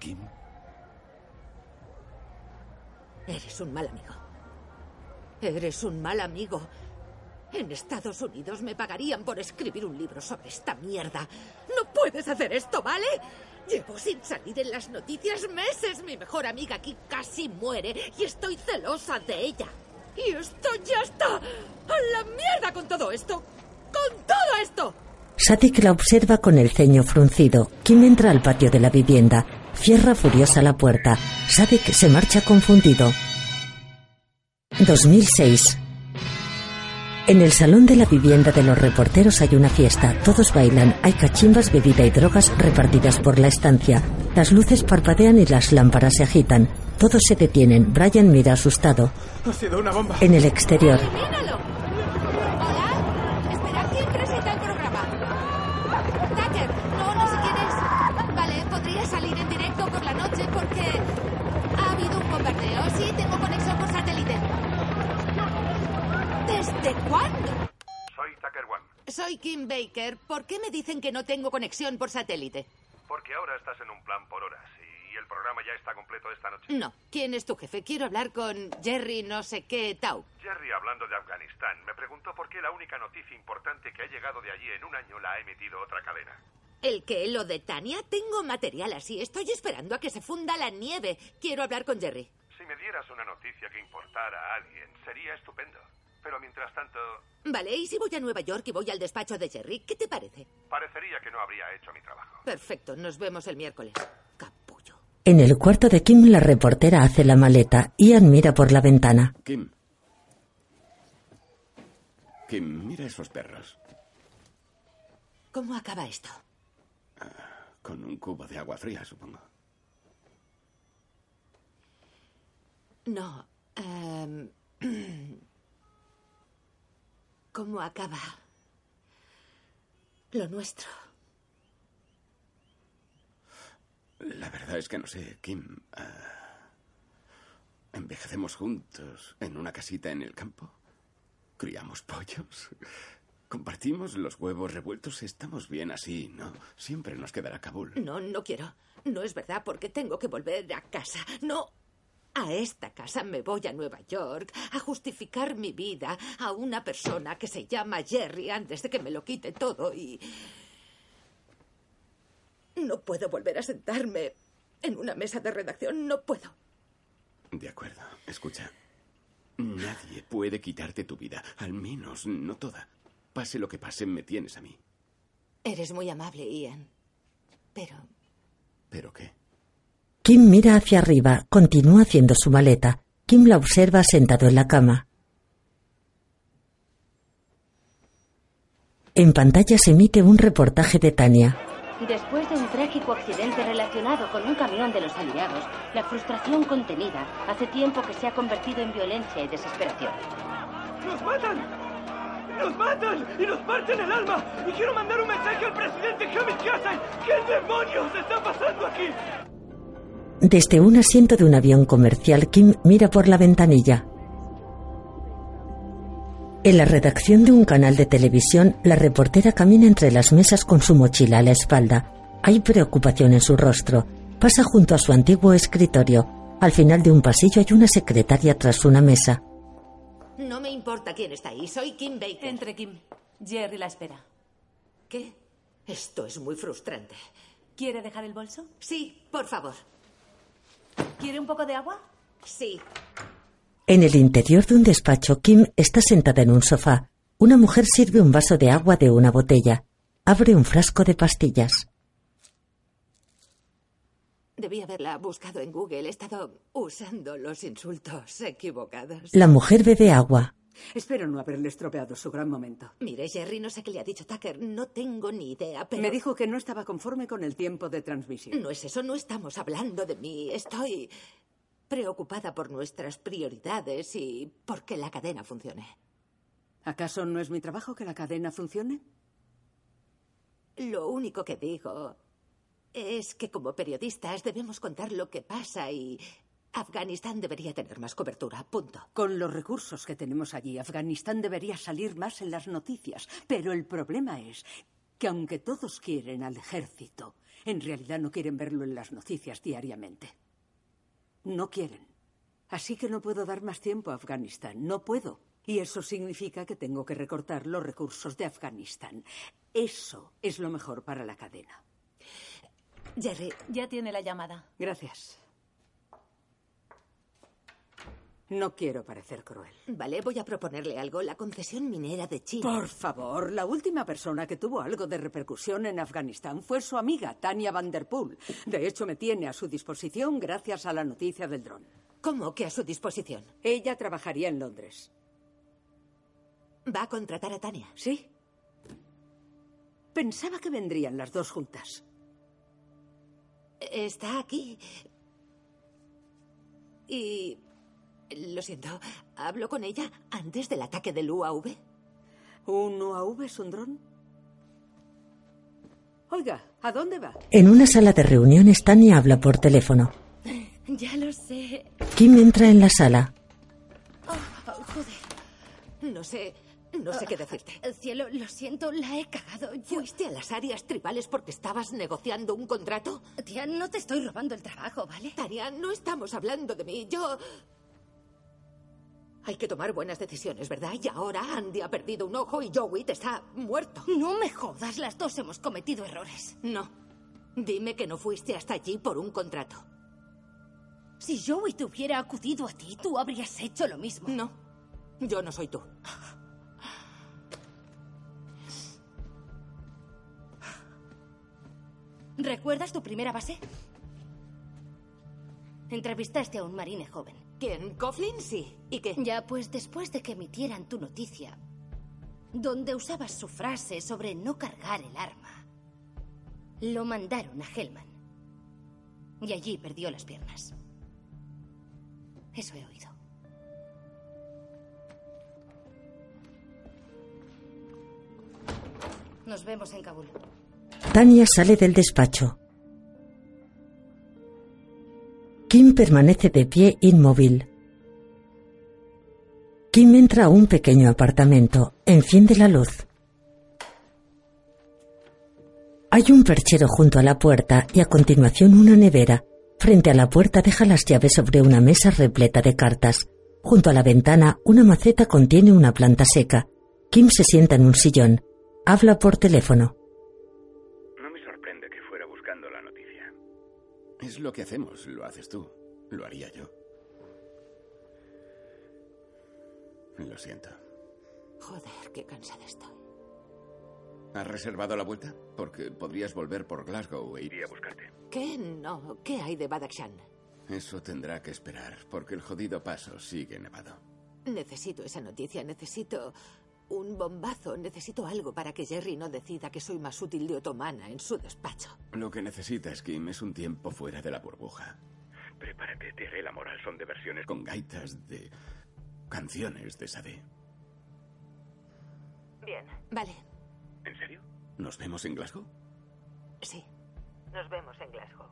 Kim? Eres un mal amigo. Eres un mal amigo. En Estados Unidos me pagarían por escribir un libro sobre esta mierda. No puedes hacer esto, ¿vale? Llevo sin salir en las noticias meses. Mi mejor amiga aquí casi muere y estoy celosa de ella. Y esto ya está. ¡A la mierda con todo esto! ¡Con todo esto! Sadik la observa con el ceño fruncido. Kim entra al patio de la vivienda. Cierra furiosa la puerta. Sadik se marcha confundido. 2006. En el salón de la vivienda de los reporteros hay una fiesta. Todos bailan. Hay cachimbas, bebida y drogas repartidas por la estancia. Las luces parpadean y las lámparas se agitan. Todos se detienen. Brian mira asustado. Ha sido una bomba. En el exterior, ¡Míralo! Soy Kim Baker. ¿Por qué me dicen que no tengo conexión por satélite? Porque ahora estás en un plan por horas y el programa ya está completo esta noche. No. ¿Quién es tu jefe? Quiero hablar con Jerry no sé qué Tau. Jerry, hablando de Afganistán, me preguntó por qué la única noticia importante que ha llegado de allí en un año la ha emitido otra cadena. ¿El qué? ¿Lo de Tania? Tengo material así. Estoy esperando a que se funda la nieve. Quiero hablar con Jerry. Si me dieras una noticia que importara a alguien, sería estupendo. Pero mientras tanto, Vale, ¿y si voy a Nueva York y voy al despacho de Jerry? ¿Qué te parece? parecería que no habría hecho mi trabajo. Perfecto, nos vemos el miércoles. en el cuarto de Kim la reportera hace la maleta. Ian mira por la ventana. Kim. Kim, mira esos perros. ¿Cómo acaba esto? Con un cubo de agua fría, supongo. No. em, ¿Cómo acaba lo nuestro? La verdad es que no sé, Kim. ah, ¿Envejecemos juntos en una casita en el campo? ¿Criamos pollos? ¿Compartimos los huevos revueltos? Estamos bien así, ¿no? Siempre nos quedará Kabul. No, no quiero. No es verdad porque tengo que volver a casa. No. A esta casa me voy a Nueva York a justificar mi vida a una persona que se llama Jerry antes de que me lo quite todo y... No puedo volver a sentarme en una mesa de redacción. No puedo. De acuerdo. Escucha. Nadie puede quitarte tu vida. Al menos no toda. Pase lo que pase, me tienes a mí. Eres muy amable, Ian. Pero ¿Pero qué? Kim mira hacia arriba. Continúa haciendo su maleta. Kim la observa sentado en la cama. En pantalla se emite un reportaje de Tania. Después de un trágico accidente relacionado con un camión de los aliados, la frustración contenida hace tiempo que se ha convertido en violencia y desesperación. ¡Nos matan! ¡Nos matan! ¡Y nos parten el alma! Y quiero mandar un mensaje al presidente Hamid Karzai. ¿Qué demonios está pasando aquí? Desde un asiento de un avión comercial, Kim mira por la ventanilla. En la redacción de un canal de televisión, la reportera camina entre las mesas con su mochila a la espalda. Hay preocupación en su rostro. Pasa junto a su antiguo escritorio. Al final de un pasillo hay una secretaria tras una mesa. no me importa quién está ahí. Soy Kim Baker. Entre Kim. Jerry la espera. ¿Qué? Esto es muy frustrante. ¿Quiere dejar el bolso? Sí, por favor. ¿Quiere un poco de agua? Sí. En el interior de un despacho, Kim está sentada en un sofá. Una mujer sirve un vaso de agua de una botella. Abre un frasco de pastillas. Debí haberla buscado en Google. He estado usando los insultos equivocados. La mujer bebe agua. Espero no haberle estropeado su gran momento. Mire, Jerry, no sé qué le ha dicho Tucker. No tengo ni idea, pero... Me dijo que no estaba conforme con el tiempo de transmisión. No es eso, no estamos hablando de mí. Estoy preocupada por nuestras prioridades y por que la cadena funcione. ¿Acaso no es mi trabajo que la cadena funcione? Lo único que digo es que como periodistas debemos contar lo que pasa y Afganistán debería tener más cobertura. Punto. Con los recursos que tenemos allí, Afganistán debería salir más en las noticias. Pero el problema es que aunque todos quieren al ejército, en realidad no quieren verlo en las noticias diariamente. No quieren. Así que no puedo dar más tiempo a Afganistán. No puedo. Y eso significa que tengo que recortar los recursos de Afganistán. Eso es lo mejor para la cadena. Jerry. Ya tiene la llamada. Gracias. No quiero parecer cruel. Vale, voy a proponerle algo. La concesión minera de China. Por favor, la última persona que tuvo algo de repercusión en Afganistán fue su amiga, Tania Vanderpool. De hecho, me tiene a su disposición gracias a la noticia del dron. ¿Cómo que a su disposición? Ella trabajaría en Londres. Va a contratar a Tania. ¿Sí? Pensaba que vendrían las dos juntas. Está aquí. Y... Lo siento, ¿hablo con ella antes del ataque del UAV? ¿Un UAV es un dron? Oiga, ¿a dónde va? En una sala de reuniones, Tania habla por teléfono. Ya lo sé. Kim entra en la sala. Oh, joder. No sé... No sé qué decirte. El cielo, lo siento, la he cagado. Yo... ¿Fuiste a las áreas tribales porque estabas negociando un contrato? Tía, no te estoy robando el trabajo, ¿vale? Tania, no estamos hablando de mí. Yo... Hay que tomar buenas decisiones, ¿verdad? Y ahora Andy ha perdido un ojo y Joey te está muerto. No me jodas, las dos hemos cometido errores. No. Dime que no fuiste hasta allí por un contrato. Si Joey te hubiera acudido a ti, tú habrías hecho lo mismo. No. Yo no soy tú. ¿Recuerdas tu primera base? Entrevistaste a un marine joven. ¿Quién? ¿Coughlin? Sí. ¿Y qué? Ya, pues después de que emitieran tu noticia, donde usabas su frase sobre no cargar el arma, lo mandaron a Hellman. Y allí perdió las piernas. Eso he oído. Nos vemos en Kabul. Tania sale del despacho. Kim permanece de pie inmóvil. Kim entra a un pequeño apartamento. Enciende la luz. Hay un perchero junto a la puerta y a continuación una nevera. Frente a la puerta deja las llaves sobre una mesa repleta de cartas. Junto a la ventana, una maceta contiene una planta seca. Kim se sienta en un sillón. Habla por teléfono. Es lo que hacemos, lo haces tú. Lo haría yo. Lo siento. Joder, qué cansada estoy. ¿Has reservado la vuelta? Porque podrías volver por Glasgow e iría a buscarte. ¿Qué? No. ¿Qué hay de Badakhshan? Eso tendrá que esperar, porque el jodido paso sigue nevado. Necesito esa noticia, necesito un bombazo, necesito algo para que Jerry no decida que soy más útil de otomana en su despacho. Lo que necesitas, Kim, es un tiempo fuera de la burbuja. Prepárate, te haré la moral. Son de versiones con gaitas de canciones de Sade. Bien. Vale. ¿En serio? ¿Nos vemos en Glasgow? Sí. Nos vemos en Glasgow.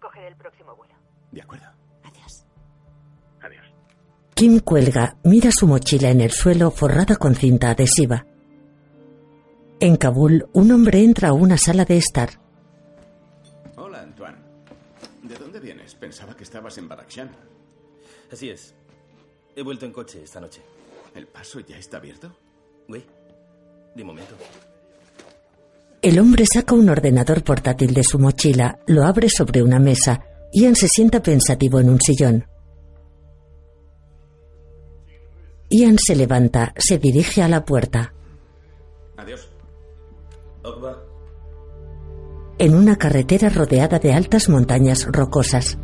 Cogeré el próximo vuelo. De acuerdo. Adiós. Adiós. Kim cuelga, mira su mochila en el suelo forrada con cinta adhesiva. En Kabul, un hombre entra a una sala de estar. Hola, Antoine. ¿De dónde vienes? Pensaba que estabas en Badakhshan. Así es. He vuelto en coche esta noche. ¿El paso ya está abierto? Oui. De momento. El hombre saca un ordenador portátil de su mochila, lo abre sobre una mesa. Ian se sienta pensativo en un sillón. Ian se levanta, se dirige a la puerta. Adiós. En una carretera rodeada de altas montañas rocosas.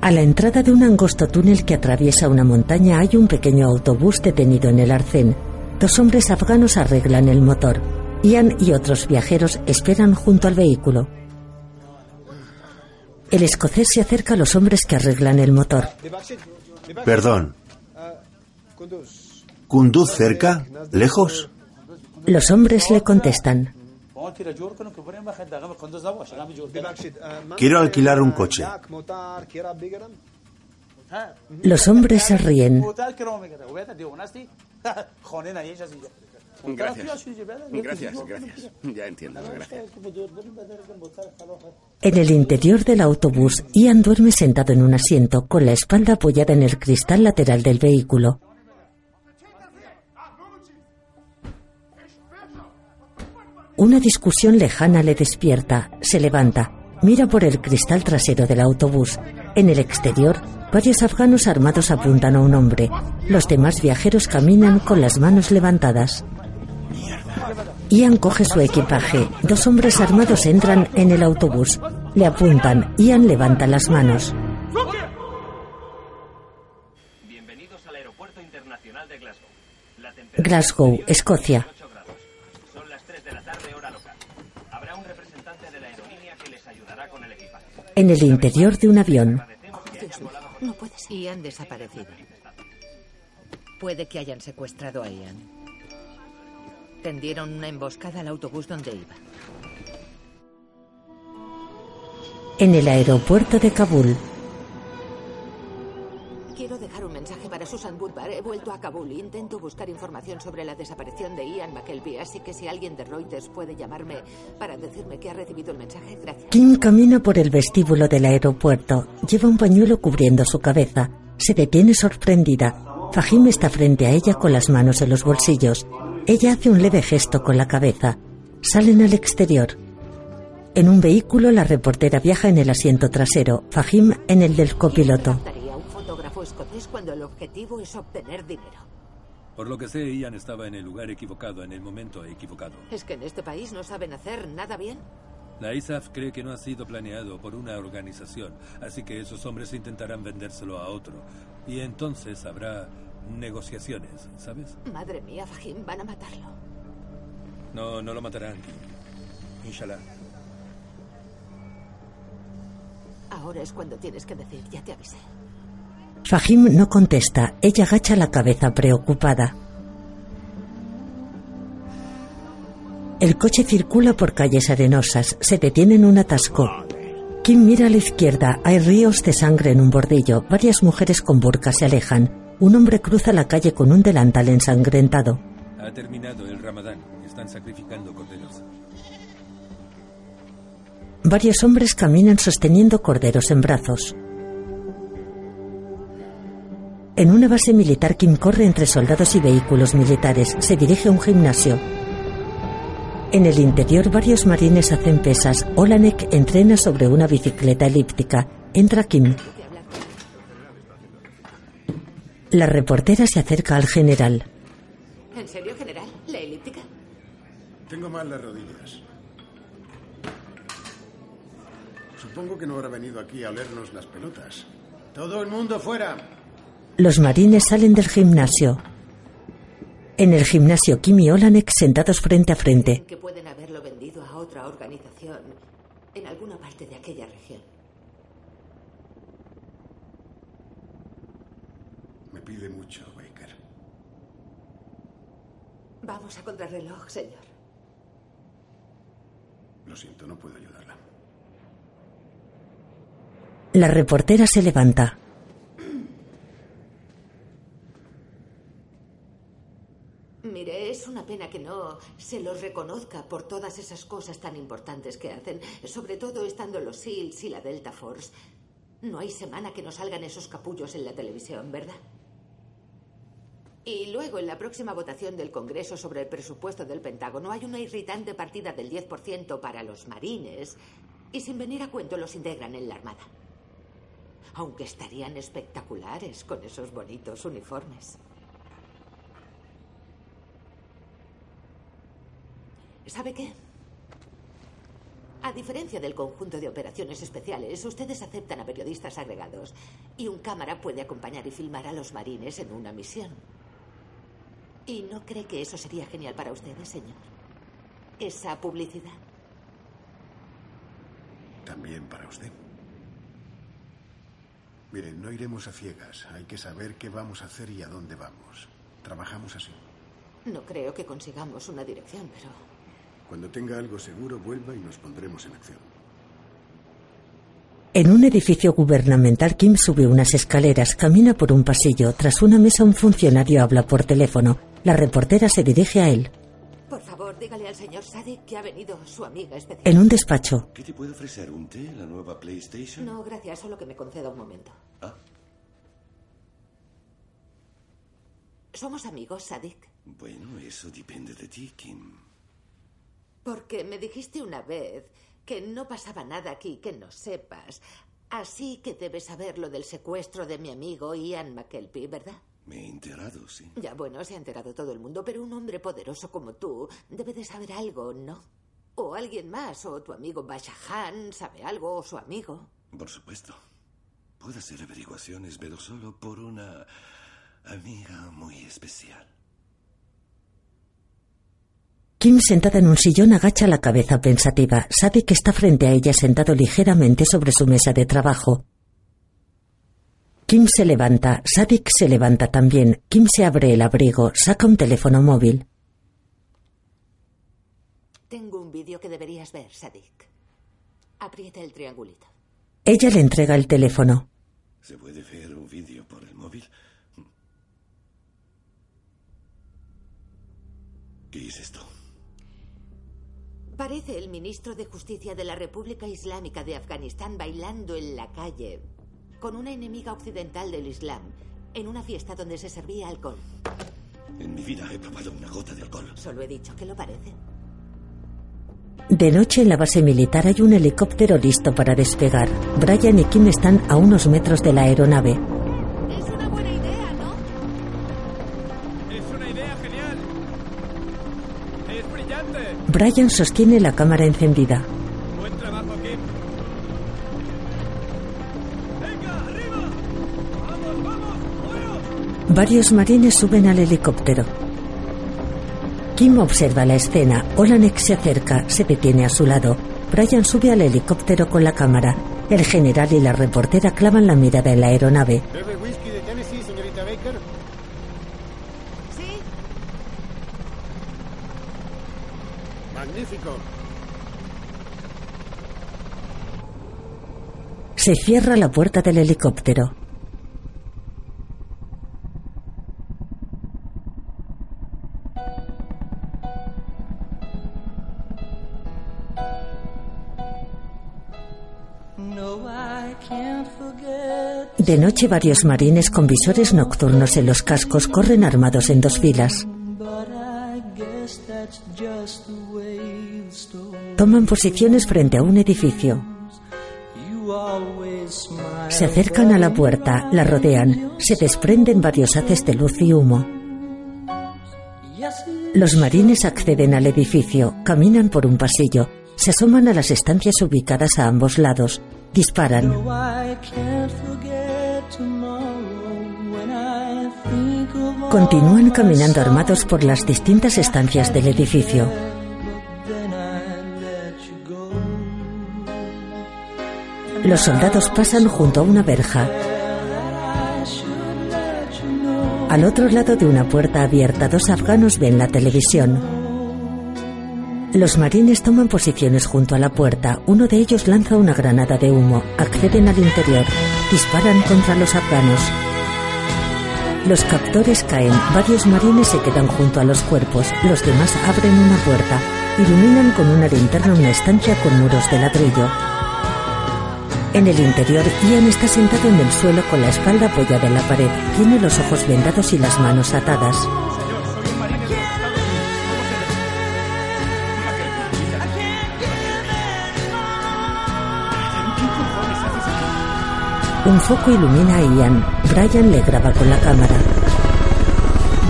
A la entrada de un angosto túnel que atraviesa una montaña hay un pequeño autobús detenido en el arcén. Dos hombres afganos arreglan el motor. Ian y otros viajeros esperan junto al vehículo. El escocés se acerca a los hombres que arreglan el motor. Perdón. ¿Kunduz cerca? ¿Lejos? Los hombres le contestan. Quiero alquilar un coche. Los hombres se ríen. Gracias. Gracias, gracias. Ya entiendo, gracias. En el interior del autobús, Ian duerme sentado en un asiento con la espalda apoyada en el cristal lateral del vehículo. Una discusión lejana le despierta, se levanta, mira por el cristal trasero del autobús. En el exterior, varios afganos armados apuntan a un hombre. Los demás viajeros caminan con las manos levantadas. Ian coge su equipaje. Dos hombres armados entran en el autobús. Le apuntan. Ian levanta las manos. Glasgow. La Glasgow, Escocia. Son las 3 de la tarde, hora local. Habrá un representante de la aerolínea que les ayudará con el equipaje. En el interior de un avión. No puede ser. Ian desaparecido. Puede que hayan secuestrado a Ian. Tendieron una emboscada al autobús donde iba. En el aeropuerto de Kabul. Quiero dejar un mensaje para Susan Woodbar. He vuelto a Kabul. Intento buscar información sobre la desaparición de Ian McKelvey, así que si alguien de Reuters puede llamarme para decirme que ha recibido el mensaje, gracias. Kim camina por el vestíbulo del aeropuerto. Lleva un pañuelo cubriendo su cabeza. Se detiene sorprendida. Fahim está frente a ella con las manos en los bolsillos. Ella hace un leve gesto con la cabeza. Salen al exterior. En un vehículo, la reportera viaja en el asiento trasero, Fahim en el del copiloto. Un fotógrafo escocés cuando el objetivo es obtener dinero. Por lo que sé, Ian estaba en el lugar equivocado, en el momento equivocado. ¿Es que en este país no saben hacer nada bien? La ISAF cree que no ha sido planeado por una organización, así que esos hombres intentarán vendérselo a otro. Y entonces habrá negociaciones, ¿sabes? Madre mía, Fahim, van a matarlo. No, no lo matarán. Kim. Inshallah. Ahora es cuando tienes que decir, ya te avisé. Fahim no contesta. Ella agacha la cabeza preocupada. El coche circula por calles arenosas. Se detiene en un atasco. Kim mira a la izquierda. Hay ríos de sangre en un bordillo. Varias mujeres con burka se alejan. Un hombre cruza la calle con un delantal ensangrentado. Ha terminado el ramadán. Están sacrificando corderos. Varios hombres caminan sosteniendo corderos en brazos. En una base militar, Kim corre entre soldados y vehículos militares. Se dirige a un gimnasio. En el interior, varios marines hacen pesas. Olanek entrena sobre una bicicleta elíptica. Entra Kim. La reportera se acerca al general. ¿En serio, general? ¿La elíptica? Tengo mal las rodillas. Supongo que no habrá venido aquí a olernos las pelotas. ¡Todo el mundo fuera! Los marines salen del gimnasio. En el gimnasio, Kim y Olanek sentados frente a frente. Que pueden haberlo vendido a otra organización en alguna parte de aquella región. Me pide mucho, Baker. Vamos a contrarreloj, señor. Lo siento, no puedo ayudarla. La reportera se levanta. Mire, es una pena que no se los reconozca por todas esas cosas tan importantes que hacen, sobre todo estando los SEALs y la Delta Force. No hay semana que no salgan esos capullos en la televisión, ¿verdad? Y luego, en la próxima votación del Congreso sobre el presupuesto del Pentágono, hay una irritante partida del 10% para los marines. Y sin venir a cuento, los integran en la Armada. Aunque estarían espectaculares con esos bonitos uniformes. ¿Sabe qué? A diferencia del conjunto de operaciones especiales, ustedes aceptan a periodistas agregados y un cámara puede acompañar y filmar a los marines en una misión. ¿Y no cree que eso sería genial para ustedes, señor? Esa publicidad. También para usted. Miren, no iremos a ciegas. Hay que saber qué vamos a hacer y a dónde vamos. Trabajamos así. No creo que consigamos una dirección, pero Cuando tenga algo seguro, vuelva y nos pondremos en acción. En un edificio gubernamental, Kim sube unas escaleras, camina por un pasillo. Tras una mesa, un funcionario habla por teléfono. La reportera se dirige a él. por favor, dígale al señor Sadik que ha venido su amiga especial. En un despacho, ¿Qué te puede ofrecer? ¿Un té? ¿La nueva PlayStation? No, gracias, solo que me conceda un momento. Ah. Somos amigos, Sadik. Bueno, eso depende de ti, Kim. Porque me dijiste una vez que no pasaba nada aquí que no sepas. Así que debes saber lo del secuestro de mi amigo Ian McKelpie, ¿verdad? Me he enterado, sí. Ya, bueno, se ha enterado todo el mundo, pero un hombre poderoso como tú debe de saber algo, ¿no? O alguien más, o tu amigo Bashahan sabe algo, o su amigo. Por supuesto. Puedo hacer averiguaciones, pero solo por una amiga muy especial. Kim, sentada en un sillón, agacha la cabeza pensativa. Sadik está frente a ella sentado ligeramente sobre su mesa de trabajo. Kim se levanta, Sadik se levanta también. Kim se abre el abrigo, saca un teléfono móvil. Tengo un vídeo que deberías ver, Sadik. Aprieta el triangulito. Ella le entrega el teléfono. ¿Se puede ver un vídeo por el móvil? ¿Qué es esto? Parece el ministro de Justicia de la República Islámica de Afganistán bailando en la calle con una enemiga occidental del Islam en una fiesta donde se servía alcohol. En mi vida he probado una gota de alcohol. Solo he dicho que lo parece. De noche en la base militar hay un helicóptero listo para despegar. Brian y Kim están a unos metros de la aeronave. Es una buena idea, ¿no? Es una idea genial. Es brillante. Brian sostiene la cámara encendida. Varios marines suben al helicóptero. Kim observa la escena. Olanek se acerca, se detiene a su lado. Brian sube al helicóptero con la cámara. El general y la reportera clavan la mirada en la aeronave. ¿Bebe whisky de Tennessee, señorita Baker? Sí. Magnífico. Se cierra la puerta del helicóptero. De noche varios marines con visores nocturnos en los cascos corren armados en dos filas. Toman posiciones frente a un edificio. Se acercan a la puerta, la rodean, se desprenden varios haces de luz y humo. Los marines acceden al edificio, caminan por un pasillo, se asoman a las estancias ubicadas a ambos lados, disparan. Continúan caminando armados por las distintas estancias del edificio. Los soldados pasan junto a una verja. Al otro lado de una puerta abierta, dos afganos ven la televisión. Los marines toman posiciones junto a la puerta. Uno de ellos lanza una granada de humo. Acceden al interior. Disparan contra los afganos. Los captores caen. Varios marines se quedan junto a los cuerpos. Los demás abren una puerta. Iluminan con una linterna una estancia con muros de ladrillo. En el interior, Ian está sentado en el suelo con la espalda apoyada en la pared. Tiene los ojos vendados y las manos atadas. Un foco ilumina a Ian. Brian le graba con la cámara.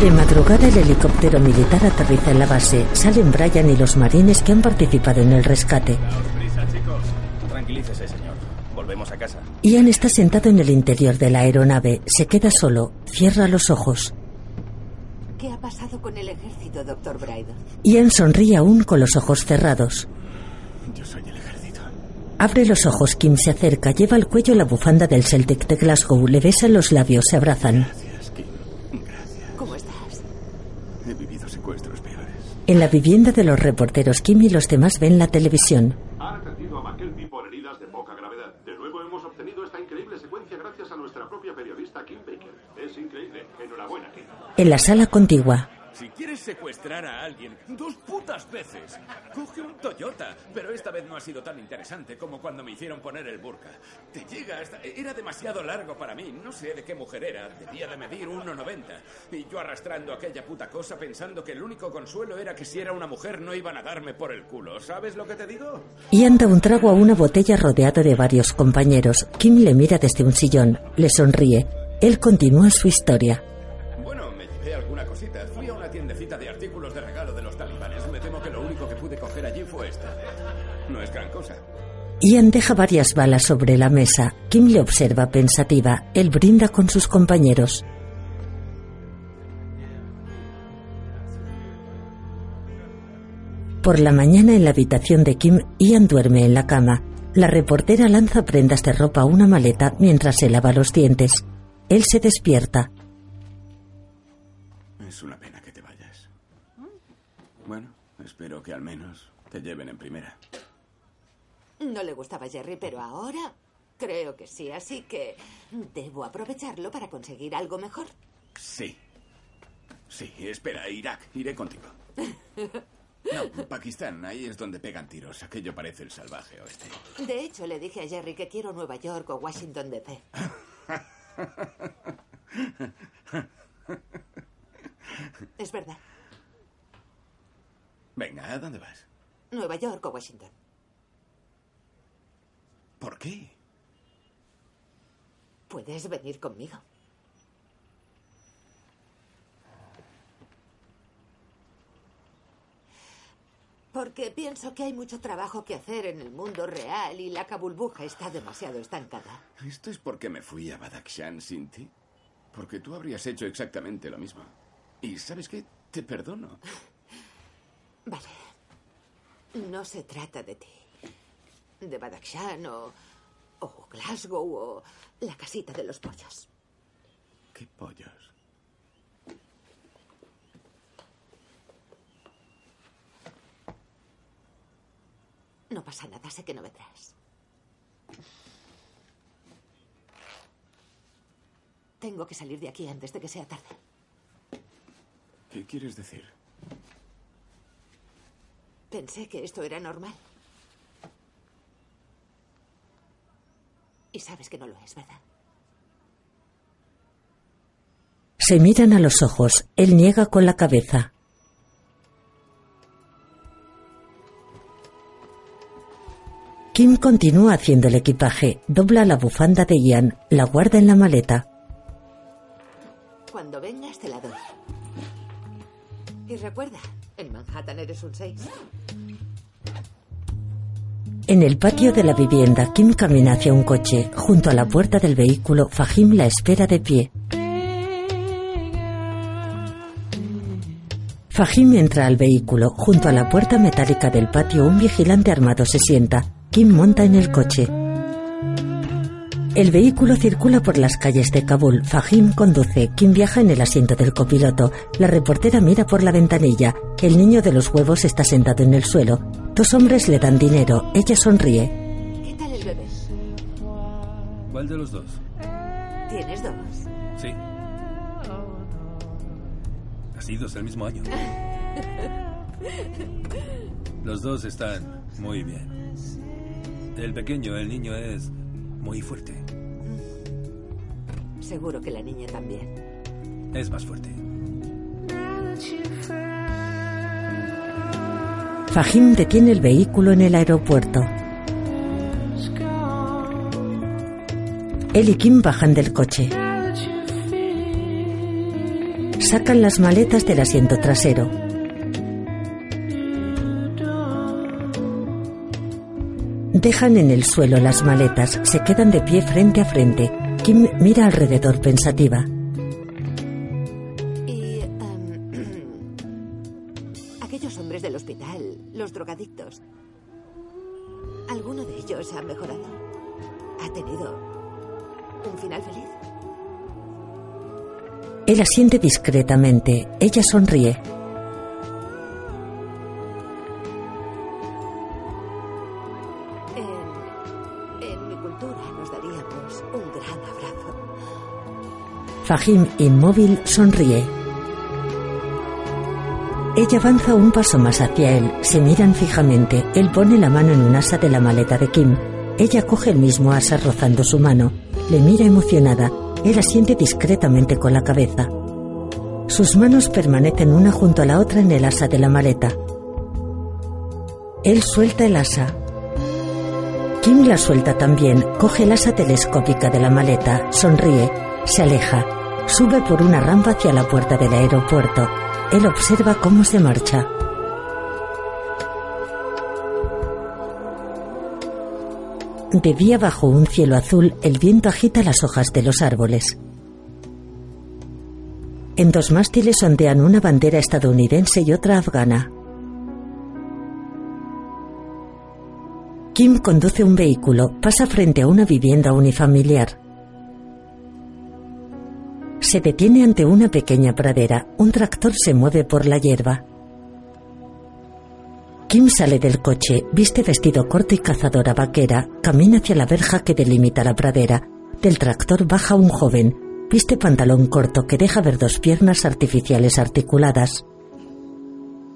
De madrugada el helicóptero militar aterriza en la base. Salen Brian y los marines que han participado en el rescate. Prisa, chicos. Tranquilícese, señor. Volvemos a casa. Ian está sentado en el interior de la aeronave. Se queda solo. Cierra los ojos. ¿Qué ha pasado con el ejército, doctor Brydon? Ian sonríe aún con los ojos cerrados. Yo soy el ejército. Abre los ojos, Kim se acerca, lleva al cuello la bufanda del Celtic de Glasgow, le besa los labios, se abrazan. Gracias, Kim. Gracias. ¿Cómo estás? He vivido secuestros peores. En la vivienda de los reporteros, Kim y los demás ven la televisión. Ha atendido a McKelvey por heridas de poca gravedad. De nuevo hemos obtenido esta increíble secuencia gracias a nuestra propia periodista Kim Baker. Es increíble. Enhorabuena, Kim. En la sala contigua, quieres secuestrar a alguien dos putas veces, coge un Toyota. Pero esta vez no ha sido tan interesante como cuando me hicieron poner el burka. Te llega hasta... Era demasiado largo para mí. No sé de qué mujer era. Debía de medir 1,90. Y yo arrastrando aquella puta cosa pensando que el único consuelo era que si era una mujer no iban a darme por el culo. ¿Sabes lo que te digo? Ian da un trago a una botella rodeado de varios compañeros. Kim le mira desde un sillón, le sonríe. Él continúa su historia. Ian deja varias balas sobre la mesa. Kim le observa pensativa. Él brinda con sus compañeros. Por la mañana en la habitación de Kim, Ian duerme en la cama. La reportera lanza prendas de ropa a una maleta mientras se lava los dientes. Él se despierta. Es una pena que te vayas. Bueno, espero que al menos te lleven en primera. No le gustaba Jerry, pero ahora creo que sí, así que debo aprovecharlo para conseguir algo mejor. Sí. Sí, espera, Irak, iré contigo. No, Pakistán, ahí es donde pegan tiros. Aquello parece el salvaje oeste. De hecho, le dije a Jerry que quiero Nueva York o Washington DC. Es verdad. Venga, ¿a dónde vas? Nueva York o Washington. ¿Por qué? Puedes venir conmigo. Porque pienso que hay mucho trabajo que hacer en el mundo real y la cabulbuja está demasiado estancada. ¿Esto es porque me fui a Badakhshan sin ti? Porque tú habrías hecho exactamente lo mismo. Y ¿sabes qué? Te perdono. Vale. No se trata de ti. De Badakhshan o, o Glasgow o la casita de los pollos. ¿Qué pollos? No pasa nada, sé que no vendrás. Tengo que salir de aquí antes de que sea tarde. ¿Qué quieres decir? Pensé que esto era normal. Y sabes que no lo es, ¿verdad? Se miran a los ojos. Él niega con la cabeza. Kim continúa haciendo el equipaje, dobla la bufanda de Ian, la guarda en la maleta. Cuando vengas te la doy. Y recuerda, en Manhattan eres un 6. En el patio de la vivienda, Kim camina hacia un coche. Junto a la puerta del vehículo, Fahim la espera de pie. Fahim entra al vehículo. Junto a la puerta metálica del patio, un vigilante armado se sienta. Kim monta en el coche. El vehículo circula por las calles de Kabul. Fahim conduce. Kim viaja en el asiento del copiloto. La reportera mira por la ventanilla. El niño de los huevos está sentado en el suelo. Dos hombres le dan dinero. Ella sonríe. ¿Qué tal el bebé? ¿Cuál de los dos? ¿Tienes dos? Sí. Nacidos el mismo año. Los dos están muy bien. El pequeño, el niño, es muy fuerte. Seguro que la niña también. Es más fuerte. Fahim detiene el vehículo en el aeropuerto. Él y Kim bajan del coche. Sacan las maletas del asiento trasero. Dejan en el suelo las maletas, se quedan de pie frente a frente. Kim mira alrededor pensativa. Y... em, aquellos hombres del hospital, los drogadictos. ¿Alguno de ellos ha mejorado? ¿Ha tenido un final feliz? Él asiente discretamente. Ella sonríe. Fahim, inmóvil, sonríe. Ella avanza un paso más hacia él. Se miran fijamente. Él pone la mano en un asa de la maleta de Kim. Ella coge el mismo asa rozando su mano. Le mira emocionada. Él asiente discretamente con la cabeza. Sus manos permanecen una junto a la otra en el asa de la maleta. Él suelta el asa. Kim la suelta también, coge el asa telescópica de la maleta, sonríe, se aleja, sube por una rampa hacia la puerta del aeropuerto. Él observa cómo se marcha. De día bajo un cielo azul, el viento agita las hojas de los árboles. En dos mástiles ondean una bandera estadounidense y otra afgana. Kim conduce un vehículo, pasa frente a una vivienda unifamiliar. Se detiene ante una pequeña pradera. Un tractor se mueve por la hierba. Kim sale del coche, viste vestido corto y cazadora vaquera, camina hacia la verja que delimita la pradera. Del tractor baja un joven, viste pantalón corto que deja ver dos piernas artificiales articuladas.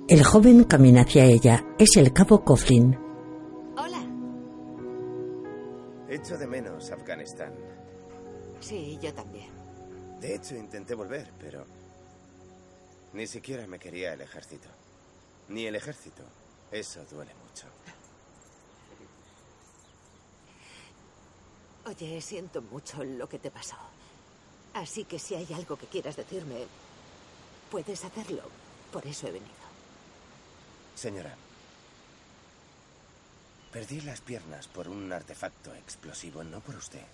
El joven camina hacia ella. Es el cabo Coughlin. Echo de menos Afganistán. Sí, yo también. De hecho, intenté volver, pero ni siquiera me quería el ejército. Ni el ejército. Eso duele mucho. Oye, siento mucho lo que te pasó. Así que si hay algo que quieras decirme, puedes hacerlo. Por eso he venido. Señora, perdí las piernas por un artefacto explosivo, no por usted.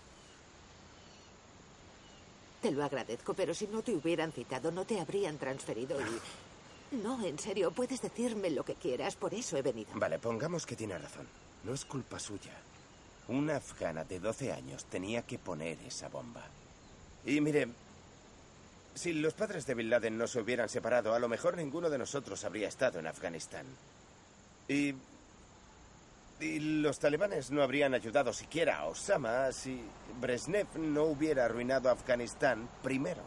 Te lo agradezco, pero si no te hubieran citado, no te habrían transferido y... No, en serio, puedes decirme lo que quieras, por eso he venido. Vale, pongamos que tiene razón. No es culpa suya. Una afgana de 12 años tenía que poner esa bomba. Y mire, si los padres de Bin Laden no se hubieran separado, a lo mejor ninguno de nosotros habría estado en Afganistán. Y. Y los talibanes no habrían ayudado siquiera a Osama si Brezhnev no hubiera arruinado Afganistán primero.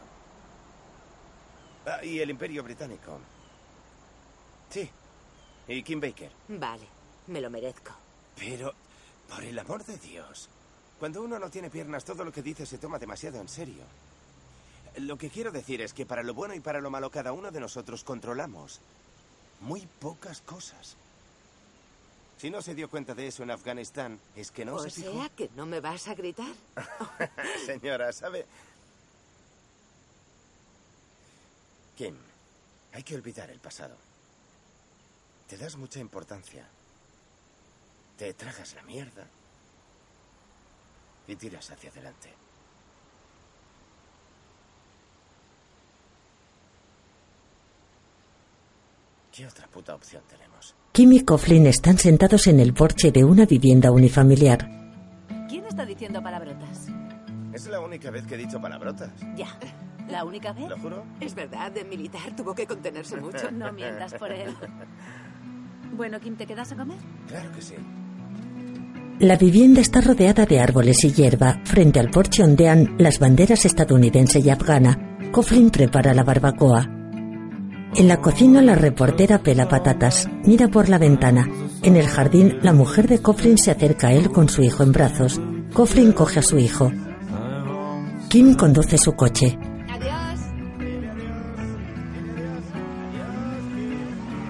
Ah, y el Imperio Británico. Sí. Y Kim Baker. Vale, me lo merezco. Pero, por el amor de Dios, cuando uno no tiene piernas, todo lo que dice se toma demasiado en serio. Lo que quiero decir es que para lo bueno y para lo malo cada uno de nosotros controlamos muy pocas cosas. Si no se dio cuenta de eso en Afganistán, es que no o se sea fijó. que no me vas a gritar. Señora, ¿sabe? Kim, hay que olvidar el pasado. Te das mucha importancia. Te tragas la mierda. Y tiras hacia adelante. ¿Qué otra puta opción tenemos? Kim y Coughlin están sentados en el porche de una vivienda unifamiliar. ¿Quién está diciendo palabrotas? Es la única vez que he dicho palabrotas. Ya. ¿La única vez? ¿Lo juro? Es verdad, de militar tuvo que contenerse mucho. No mientas por él. Bueno, Kim, ¿te quedas a comer? Claro que sí. La vivienda está rodeada de árboles y hierba. Frente al porche ondean las banderas estadounidense y afgana. Coughlin prepara la barbacoa. En la cocina la reportera pela patatas. Mira por la ventana. En el jardín la mujer de Coughlin se acerca a él con su hijo en brazos. Coughlin coge a su hijo. Kim conduce su coche.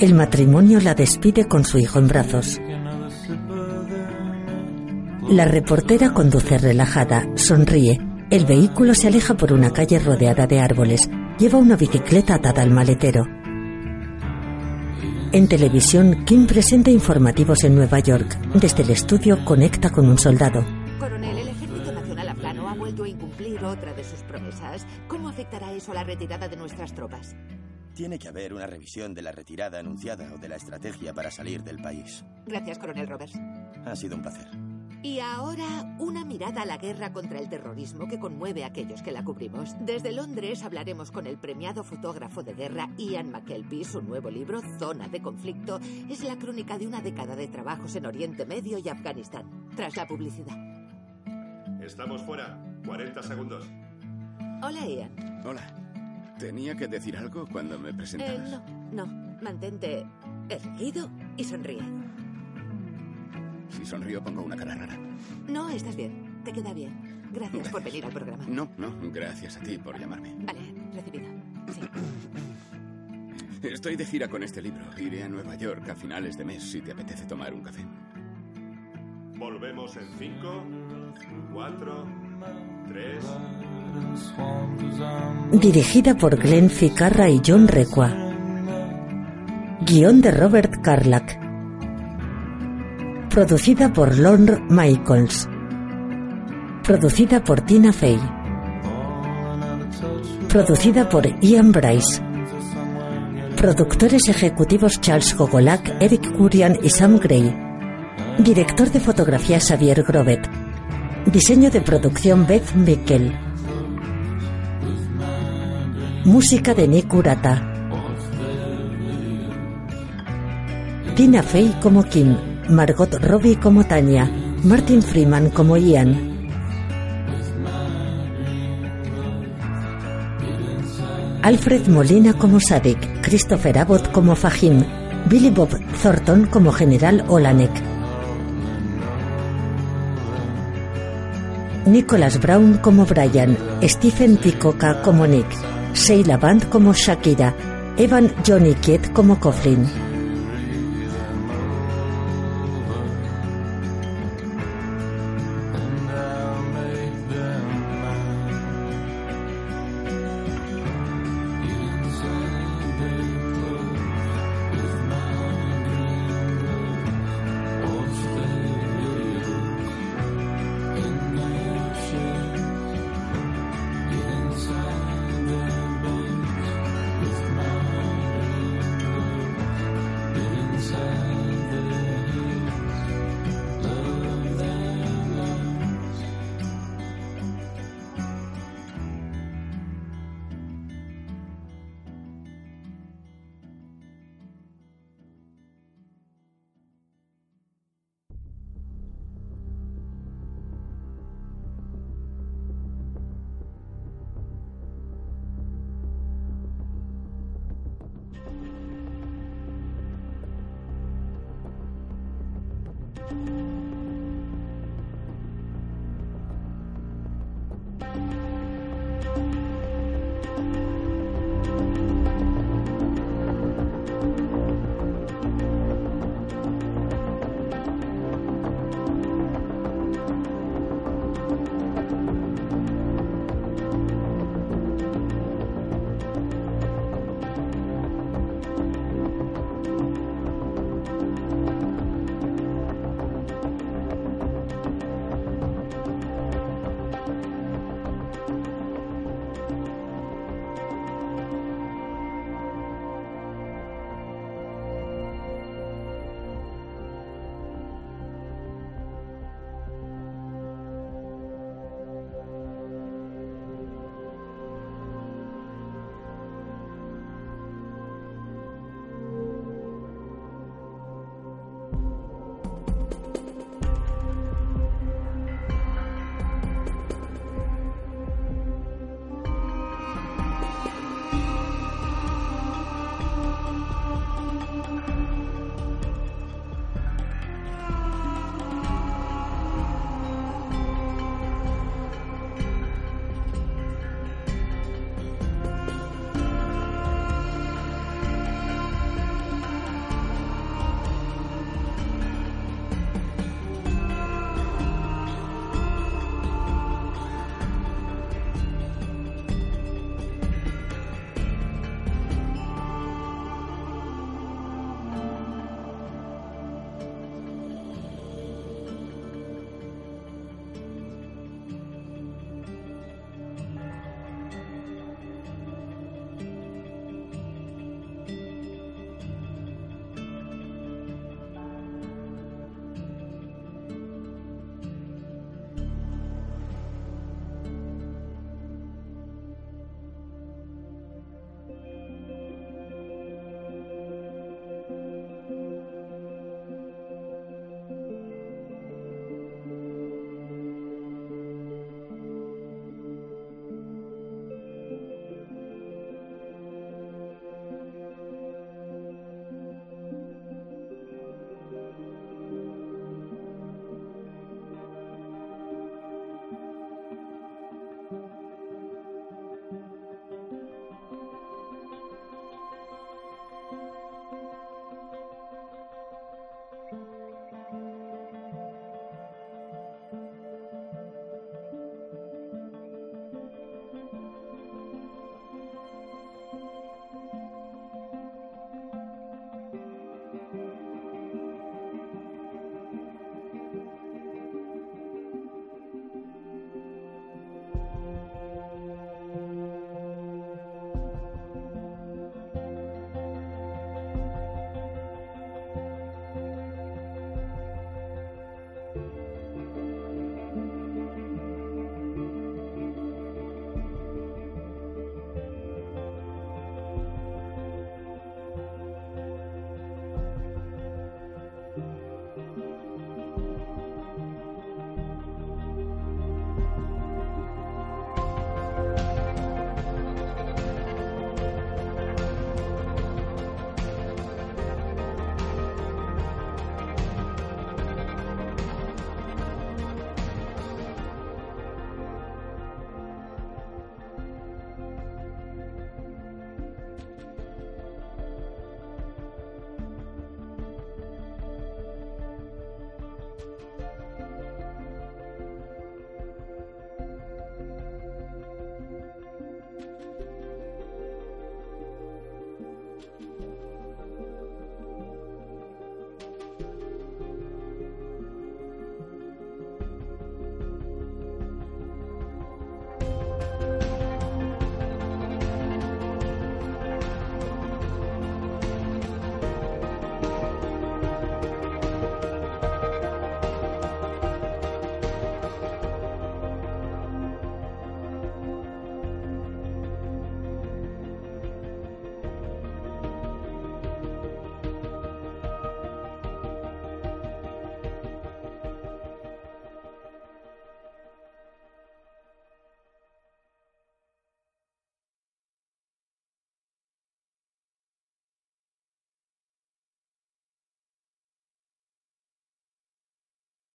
El matrimonio la despide con su hijo en brazos. La reportera conduce relajada, sonríe. El vehículo se aleja por una calle rodeada de árboles. Lleva una bicicleta atada al maletero. En televisión, Kim presenta informativos en Nueva York. Desde el estudio conecta con un soldado. Coronel, el Ejército Nacional Afgano ha vuelto a incumplir otra de sus promesas. ¿Cómo afectará eso a la retirada de nuestras tropas? Tiene que haber una revisión de la retirada anunciada o de la estrategia para salir del país. Gracias, Coronel Roberts. Ha sido un placer. Y ahora una mirada a la guerra contra el terrorismo que conmueve a aquellos que la cubrimos. Desde Londres hablaremos con el premiado fotógrafo de guerra Ian McKelvey. Su nuevo libro, Zona de Conflicto, es la crónica de una década de trabajos en Oriente Medio y Afganistán. Tras la publicidad. Estamos fuera. 40 segundos. Hola, Ian. Hola. ¿Tenía que decir algo cuando me Eh, presentabas? no, no. Mantente erguido y sonríe. Si sonrío pongo una cara rara. No, estás bien. Te queda bien. Gracias por venir al programa. No, no, gracias a ti por llamarme. Vale, recibido. Sí. Estoy de gira con este libro. Iré a Nueva York a finales de mes si te apetece tomar un café. Volvemos en 5, 4, 3. Dirigida por Glenn Ficarra y John Requa. Guión de Robert Carlack. Producida por Lorne Michaels. Producida por Tina Fey. Producida por Ian Bryce. Productores ejecutivos Charles Gogolak, Eric Curian y Sam Gray. Director de fotografía Xavier Grobet. Diseño de producción Beth Mickel. Música de Nick Urata. Tina Fey como Kim, Margot Robbie como Tanya, Martin Freeman como Ian. Alfred Molina como Sadik, Christopher Abbott como Fahim, Billy Bob Thornton como General Olanek. Nicholas Brown como Brian, Stephen Tikoka como Nick, Sheila Band como Shakira, Evan Johnny Kidd como Coughlin.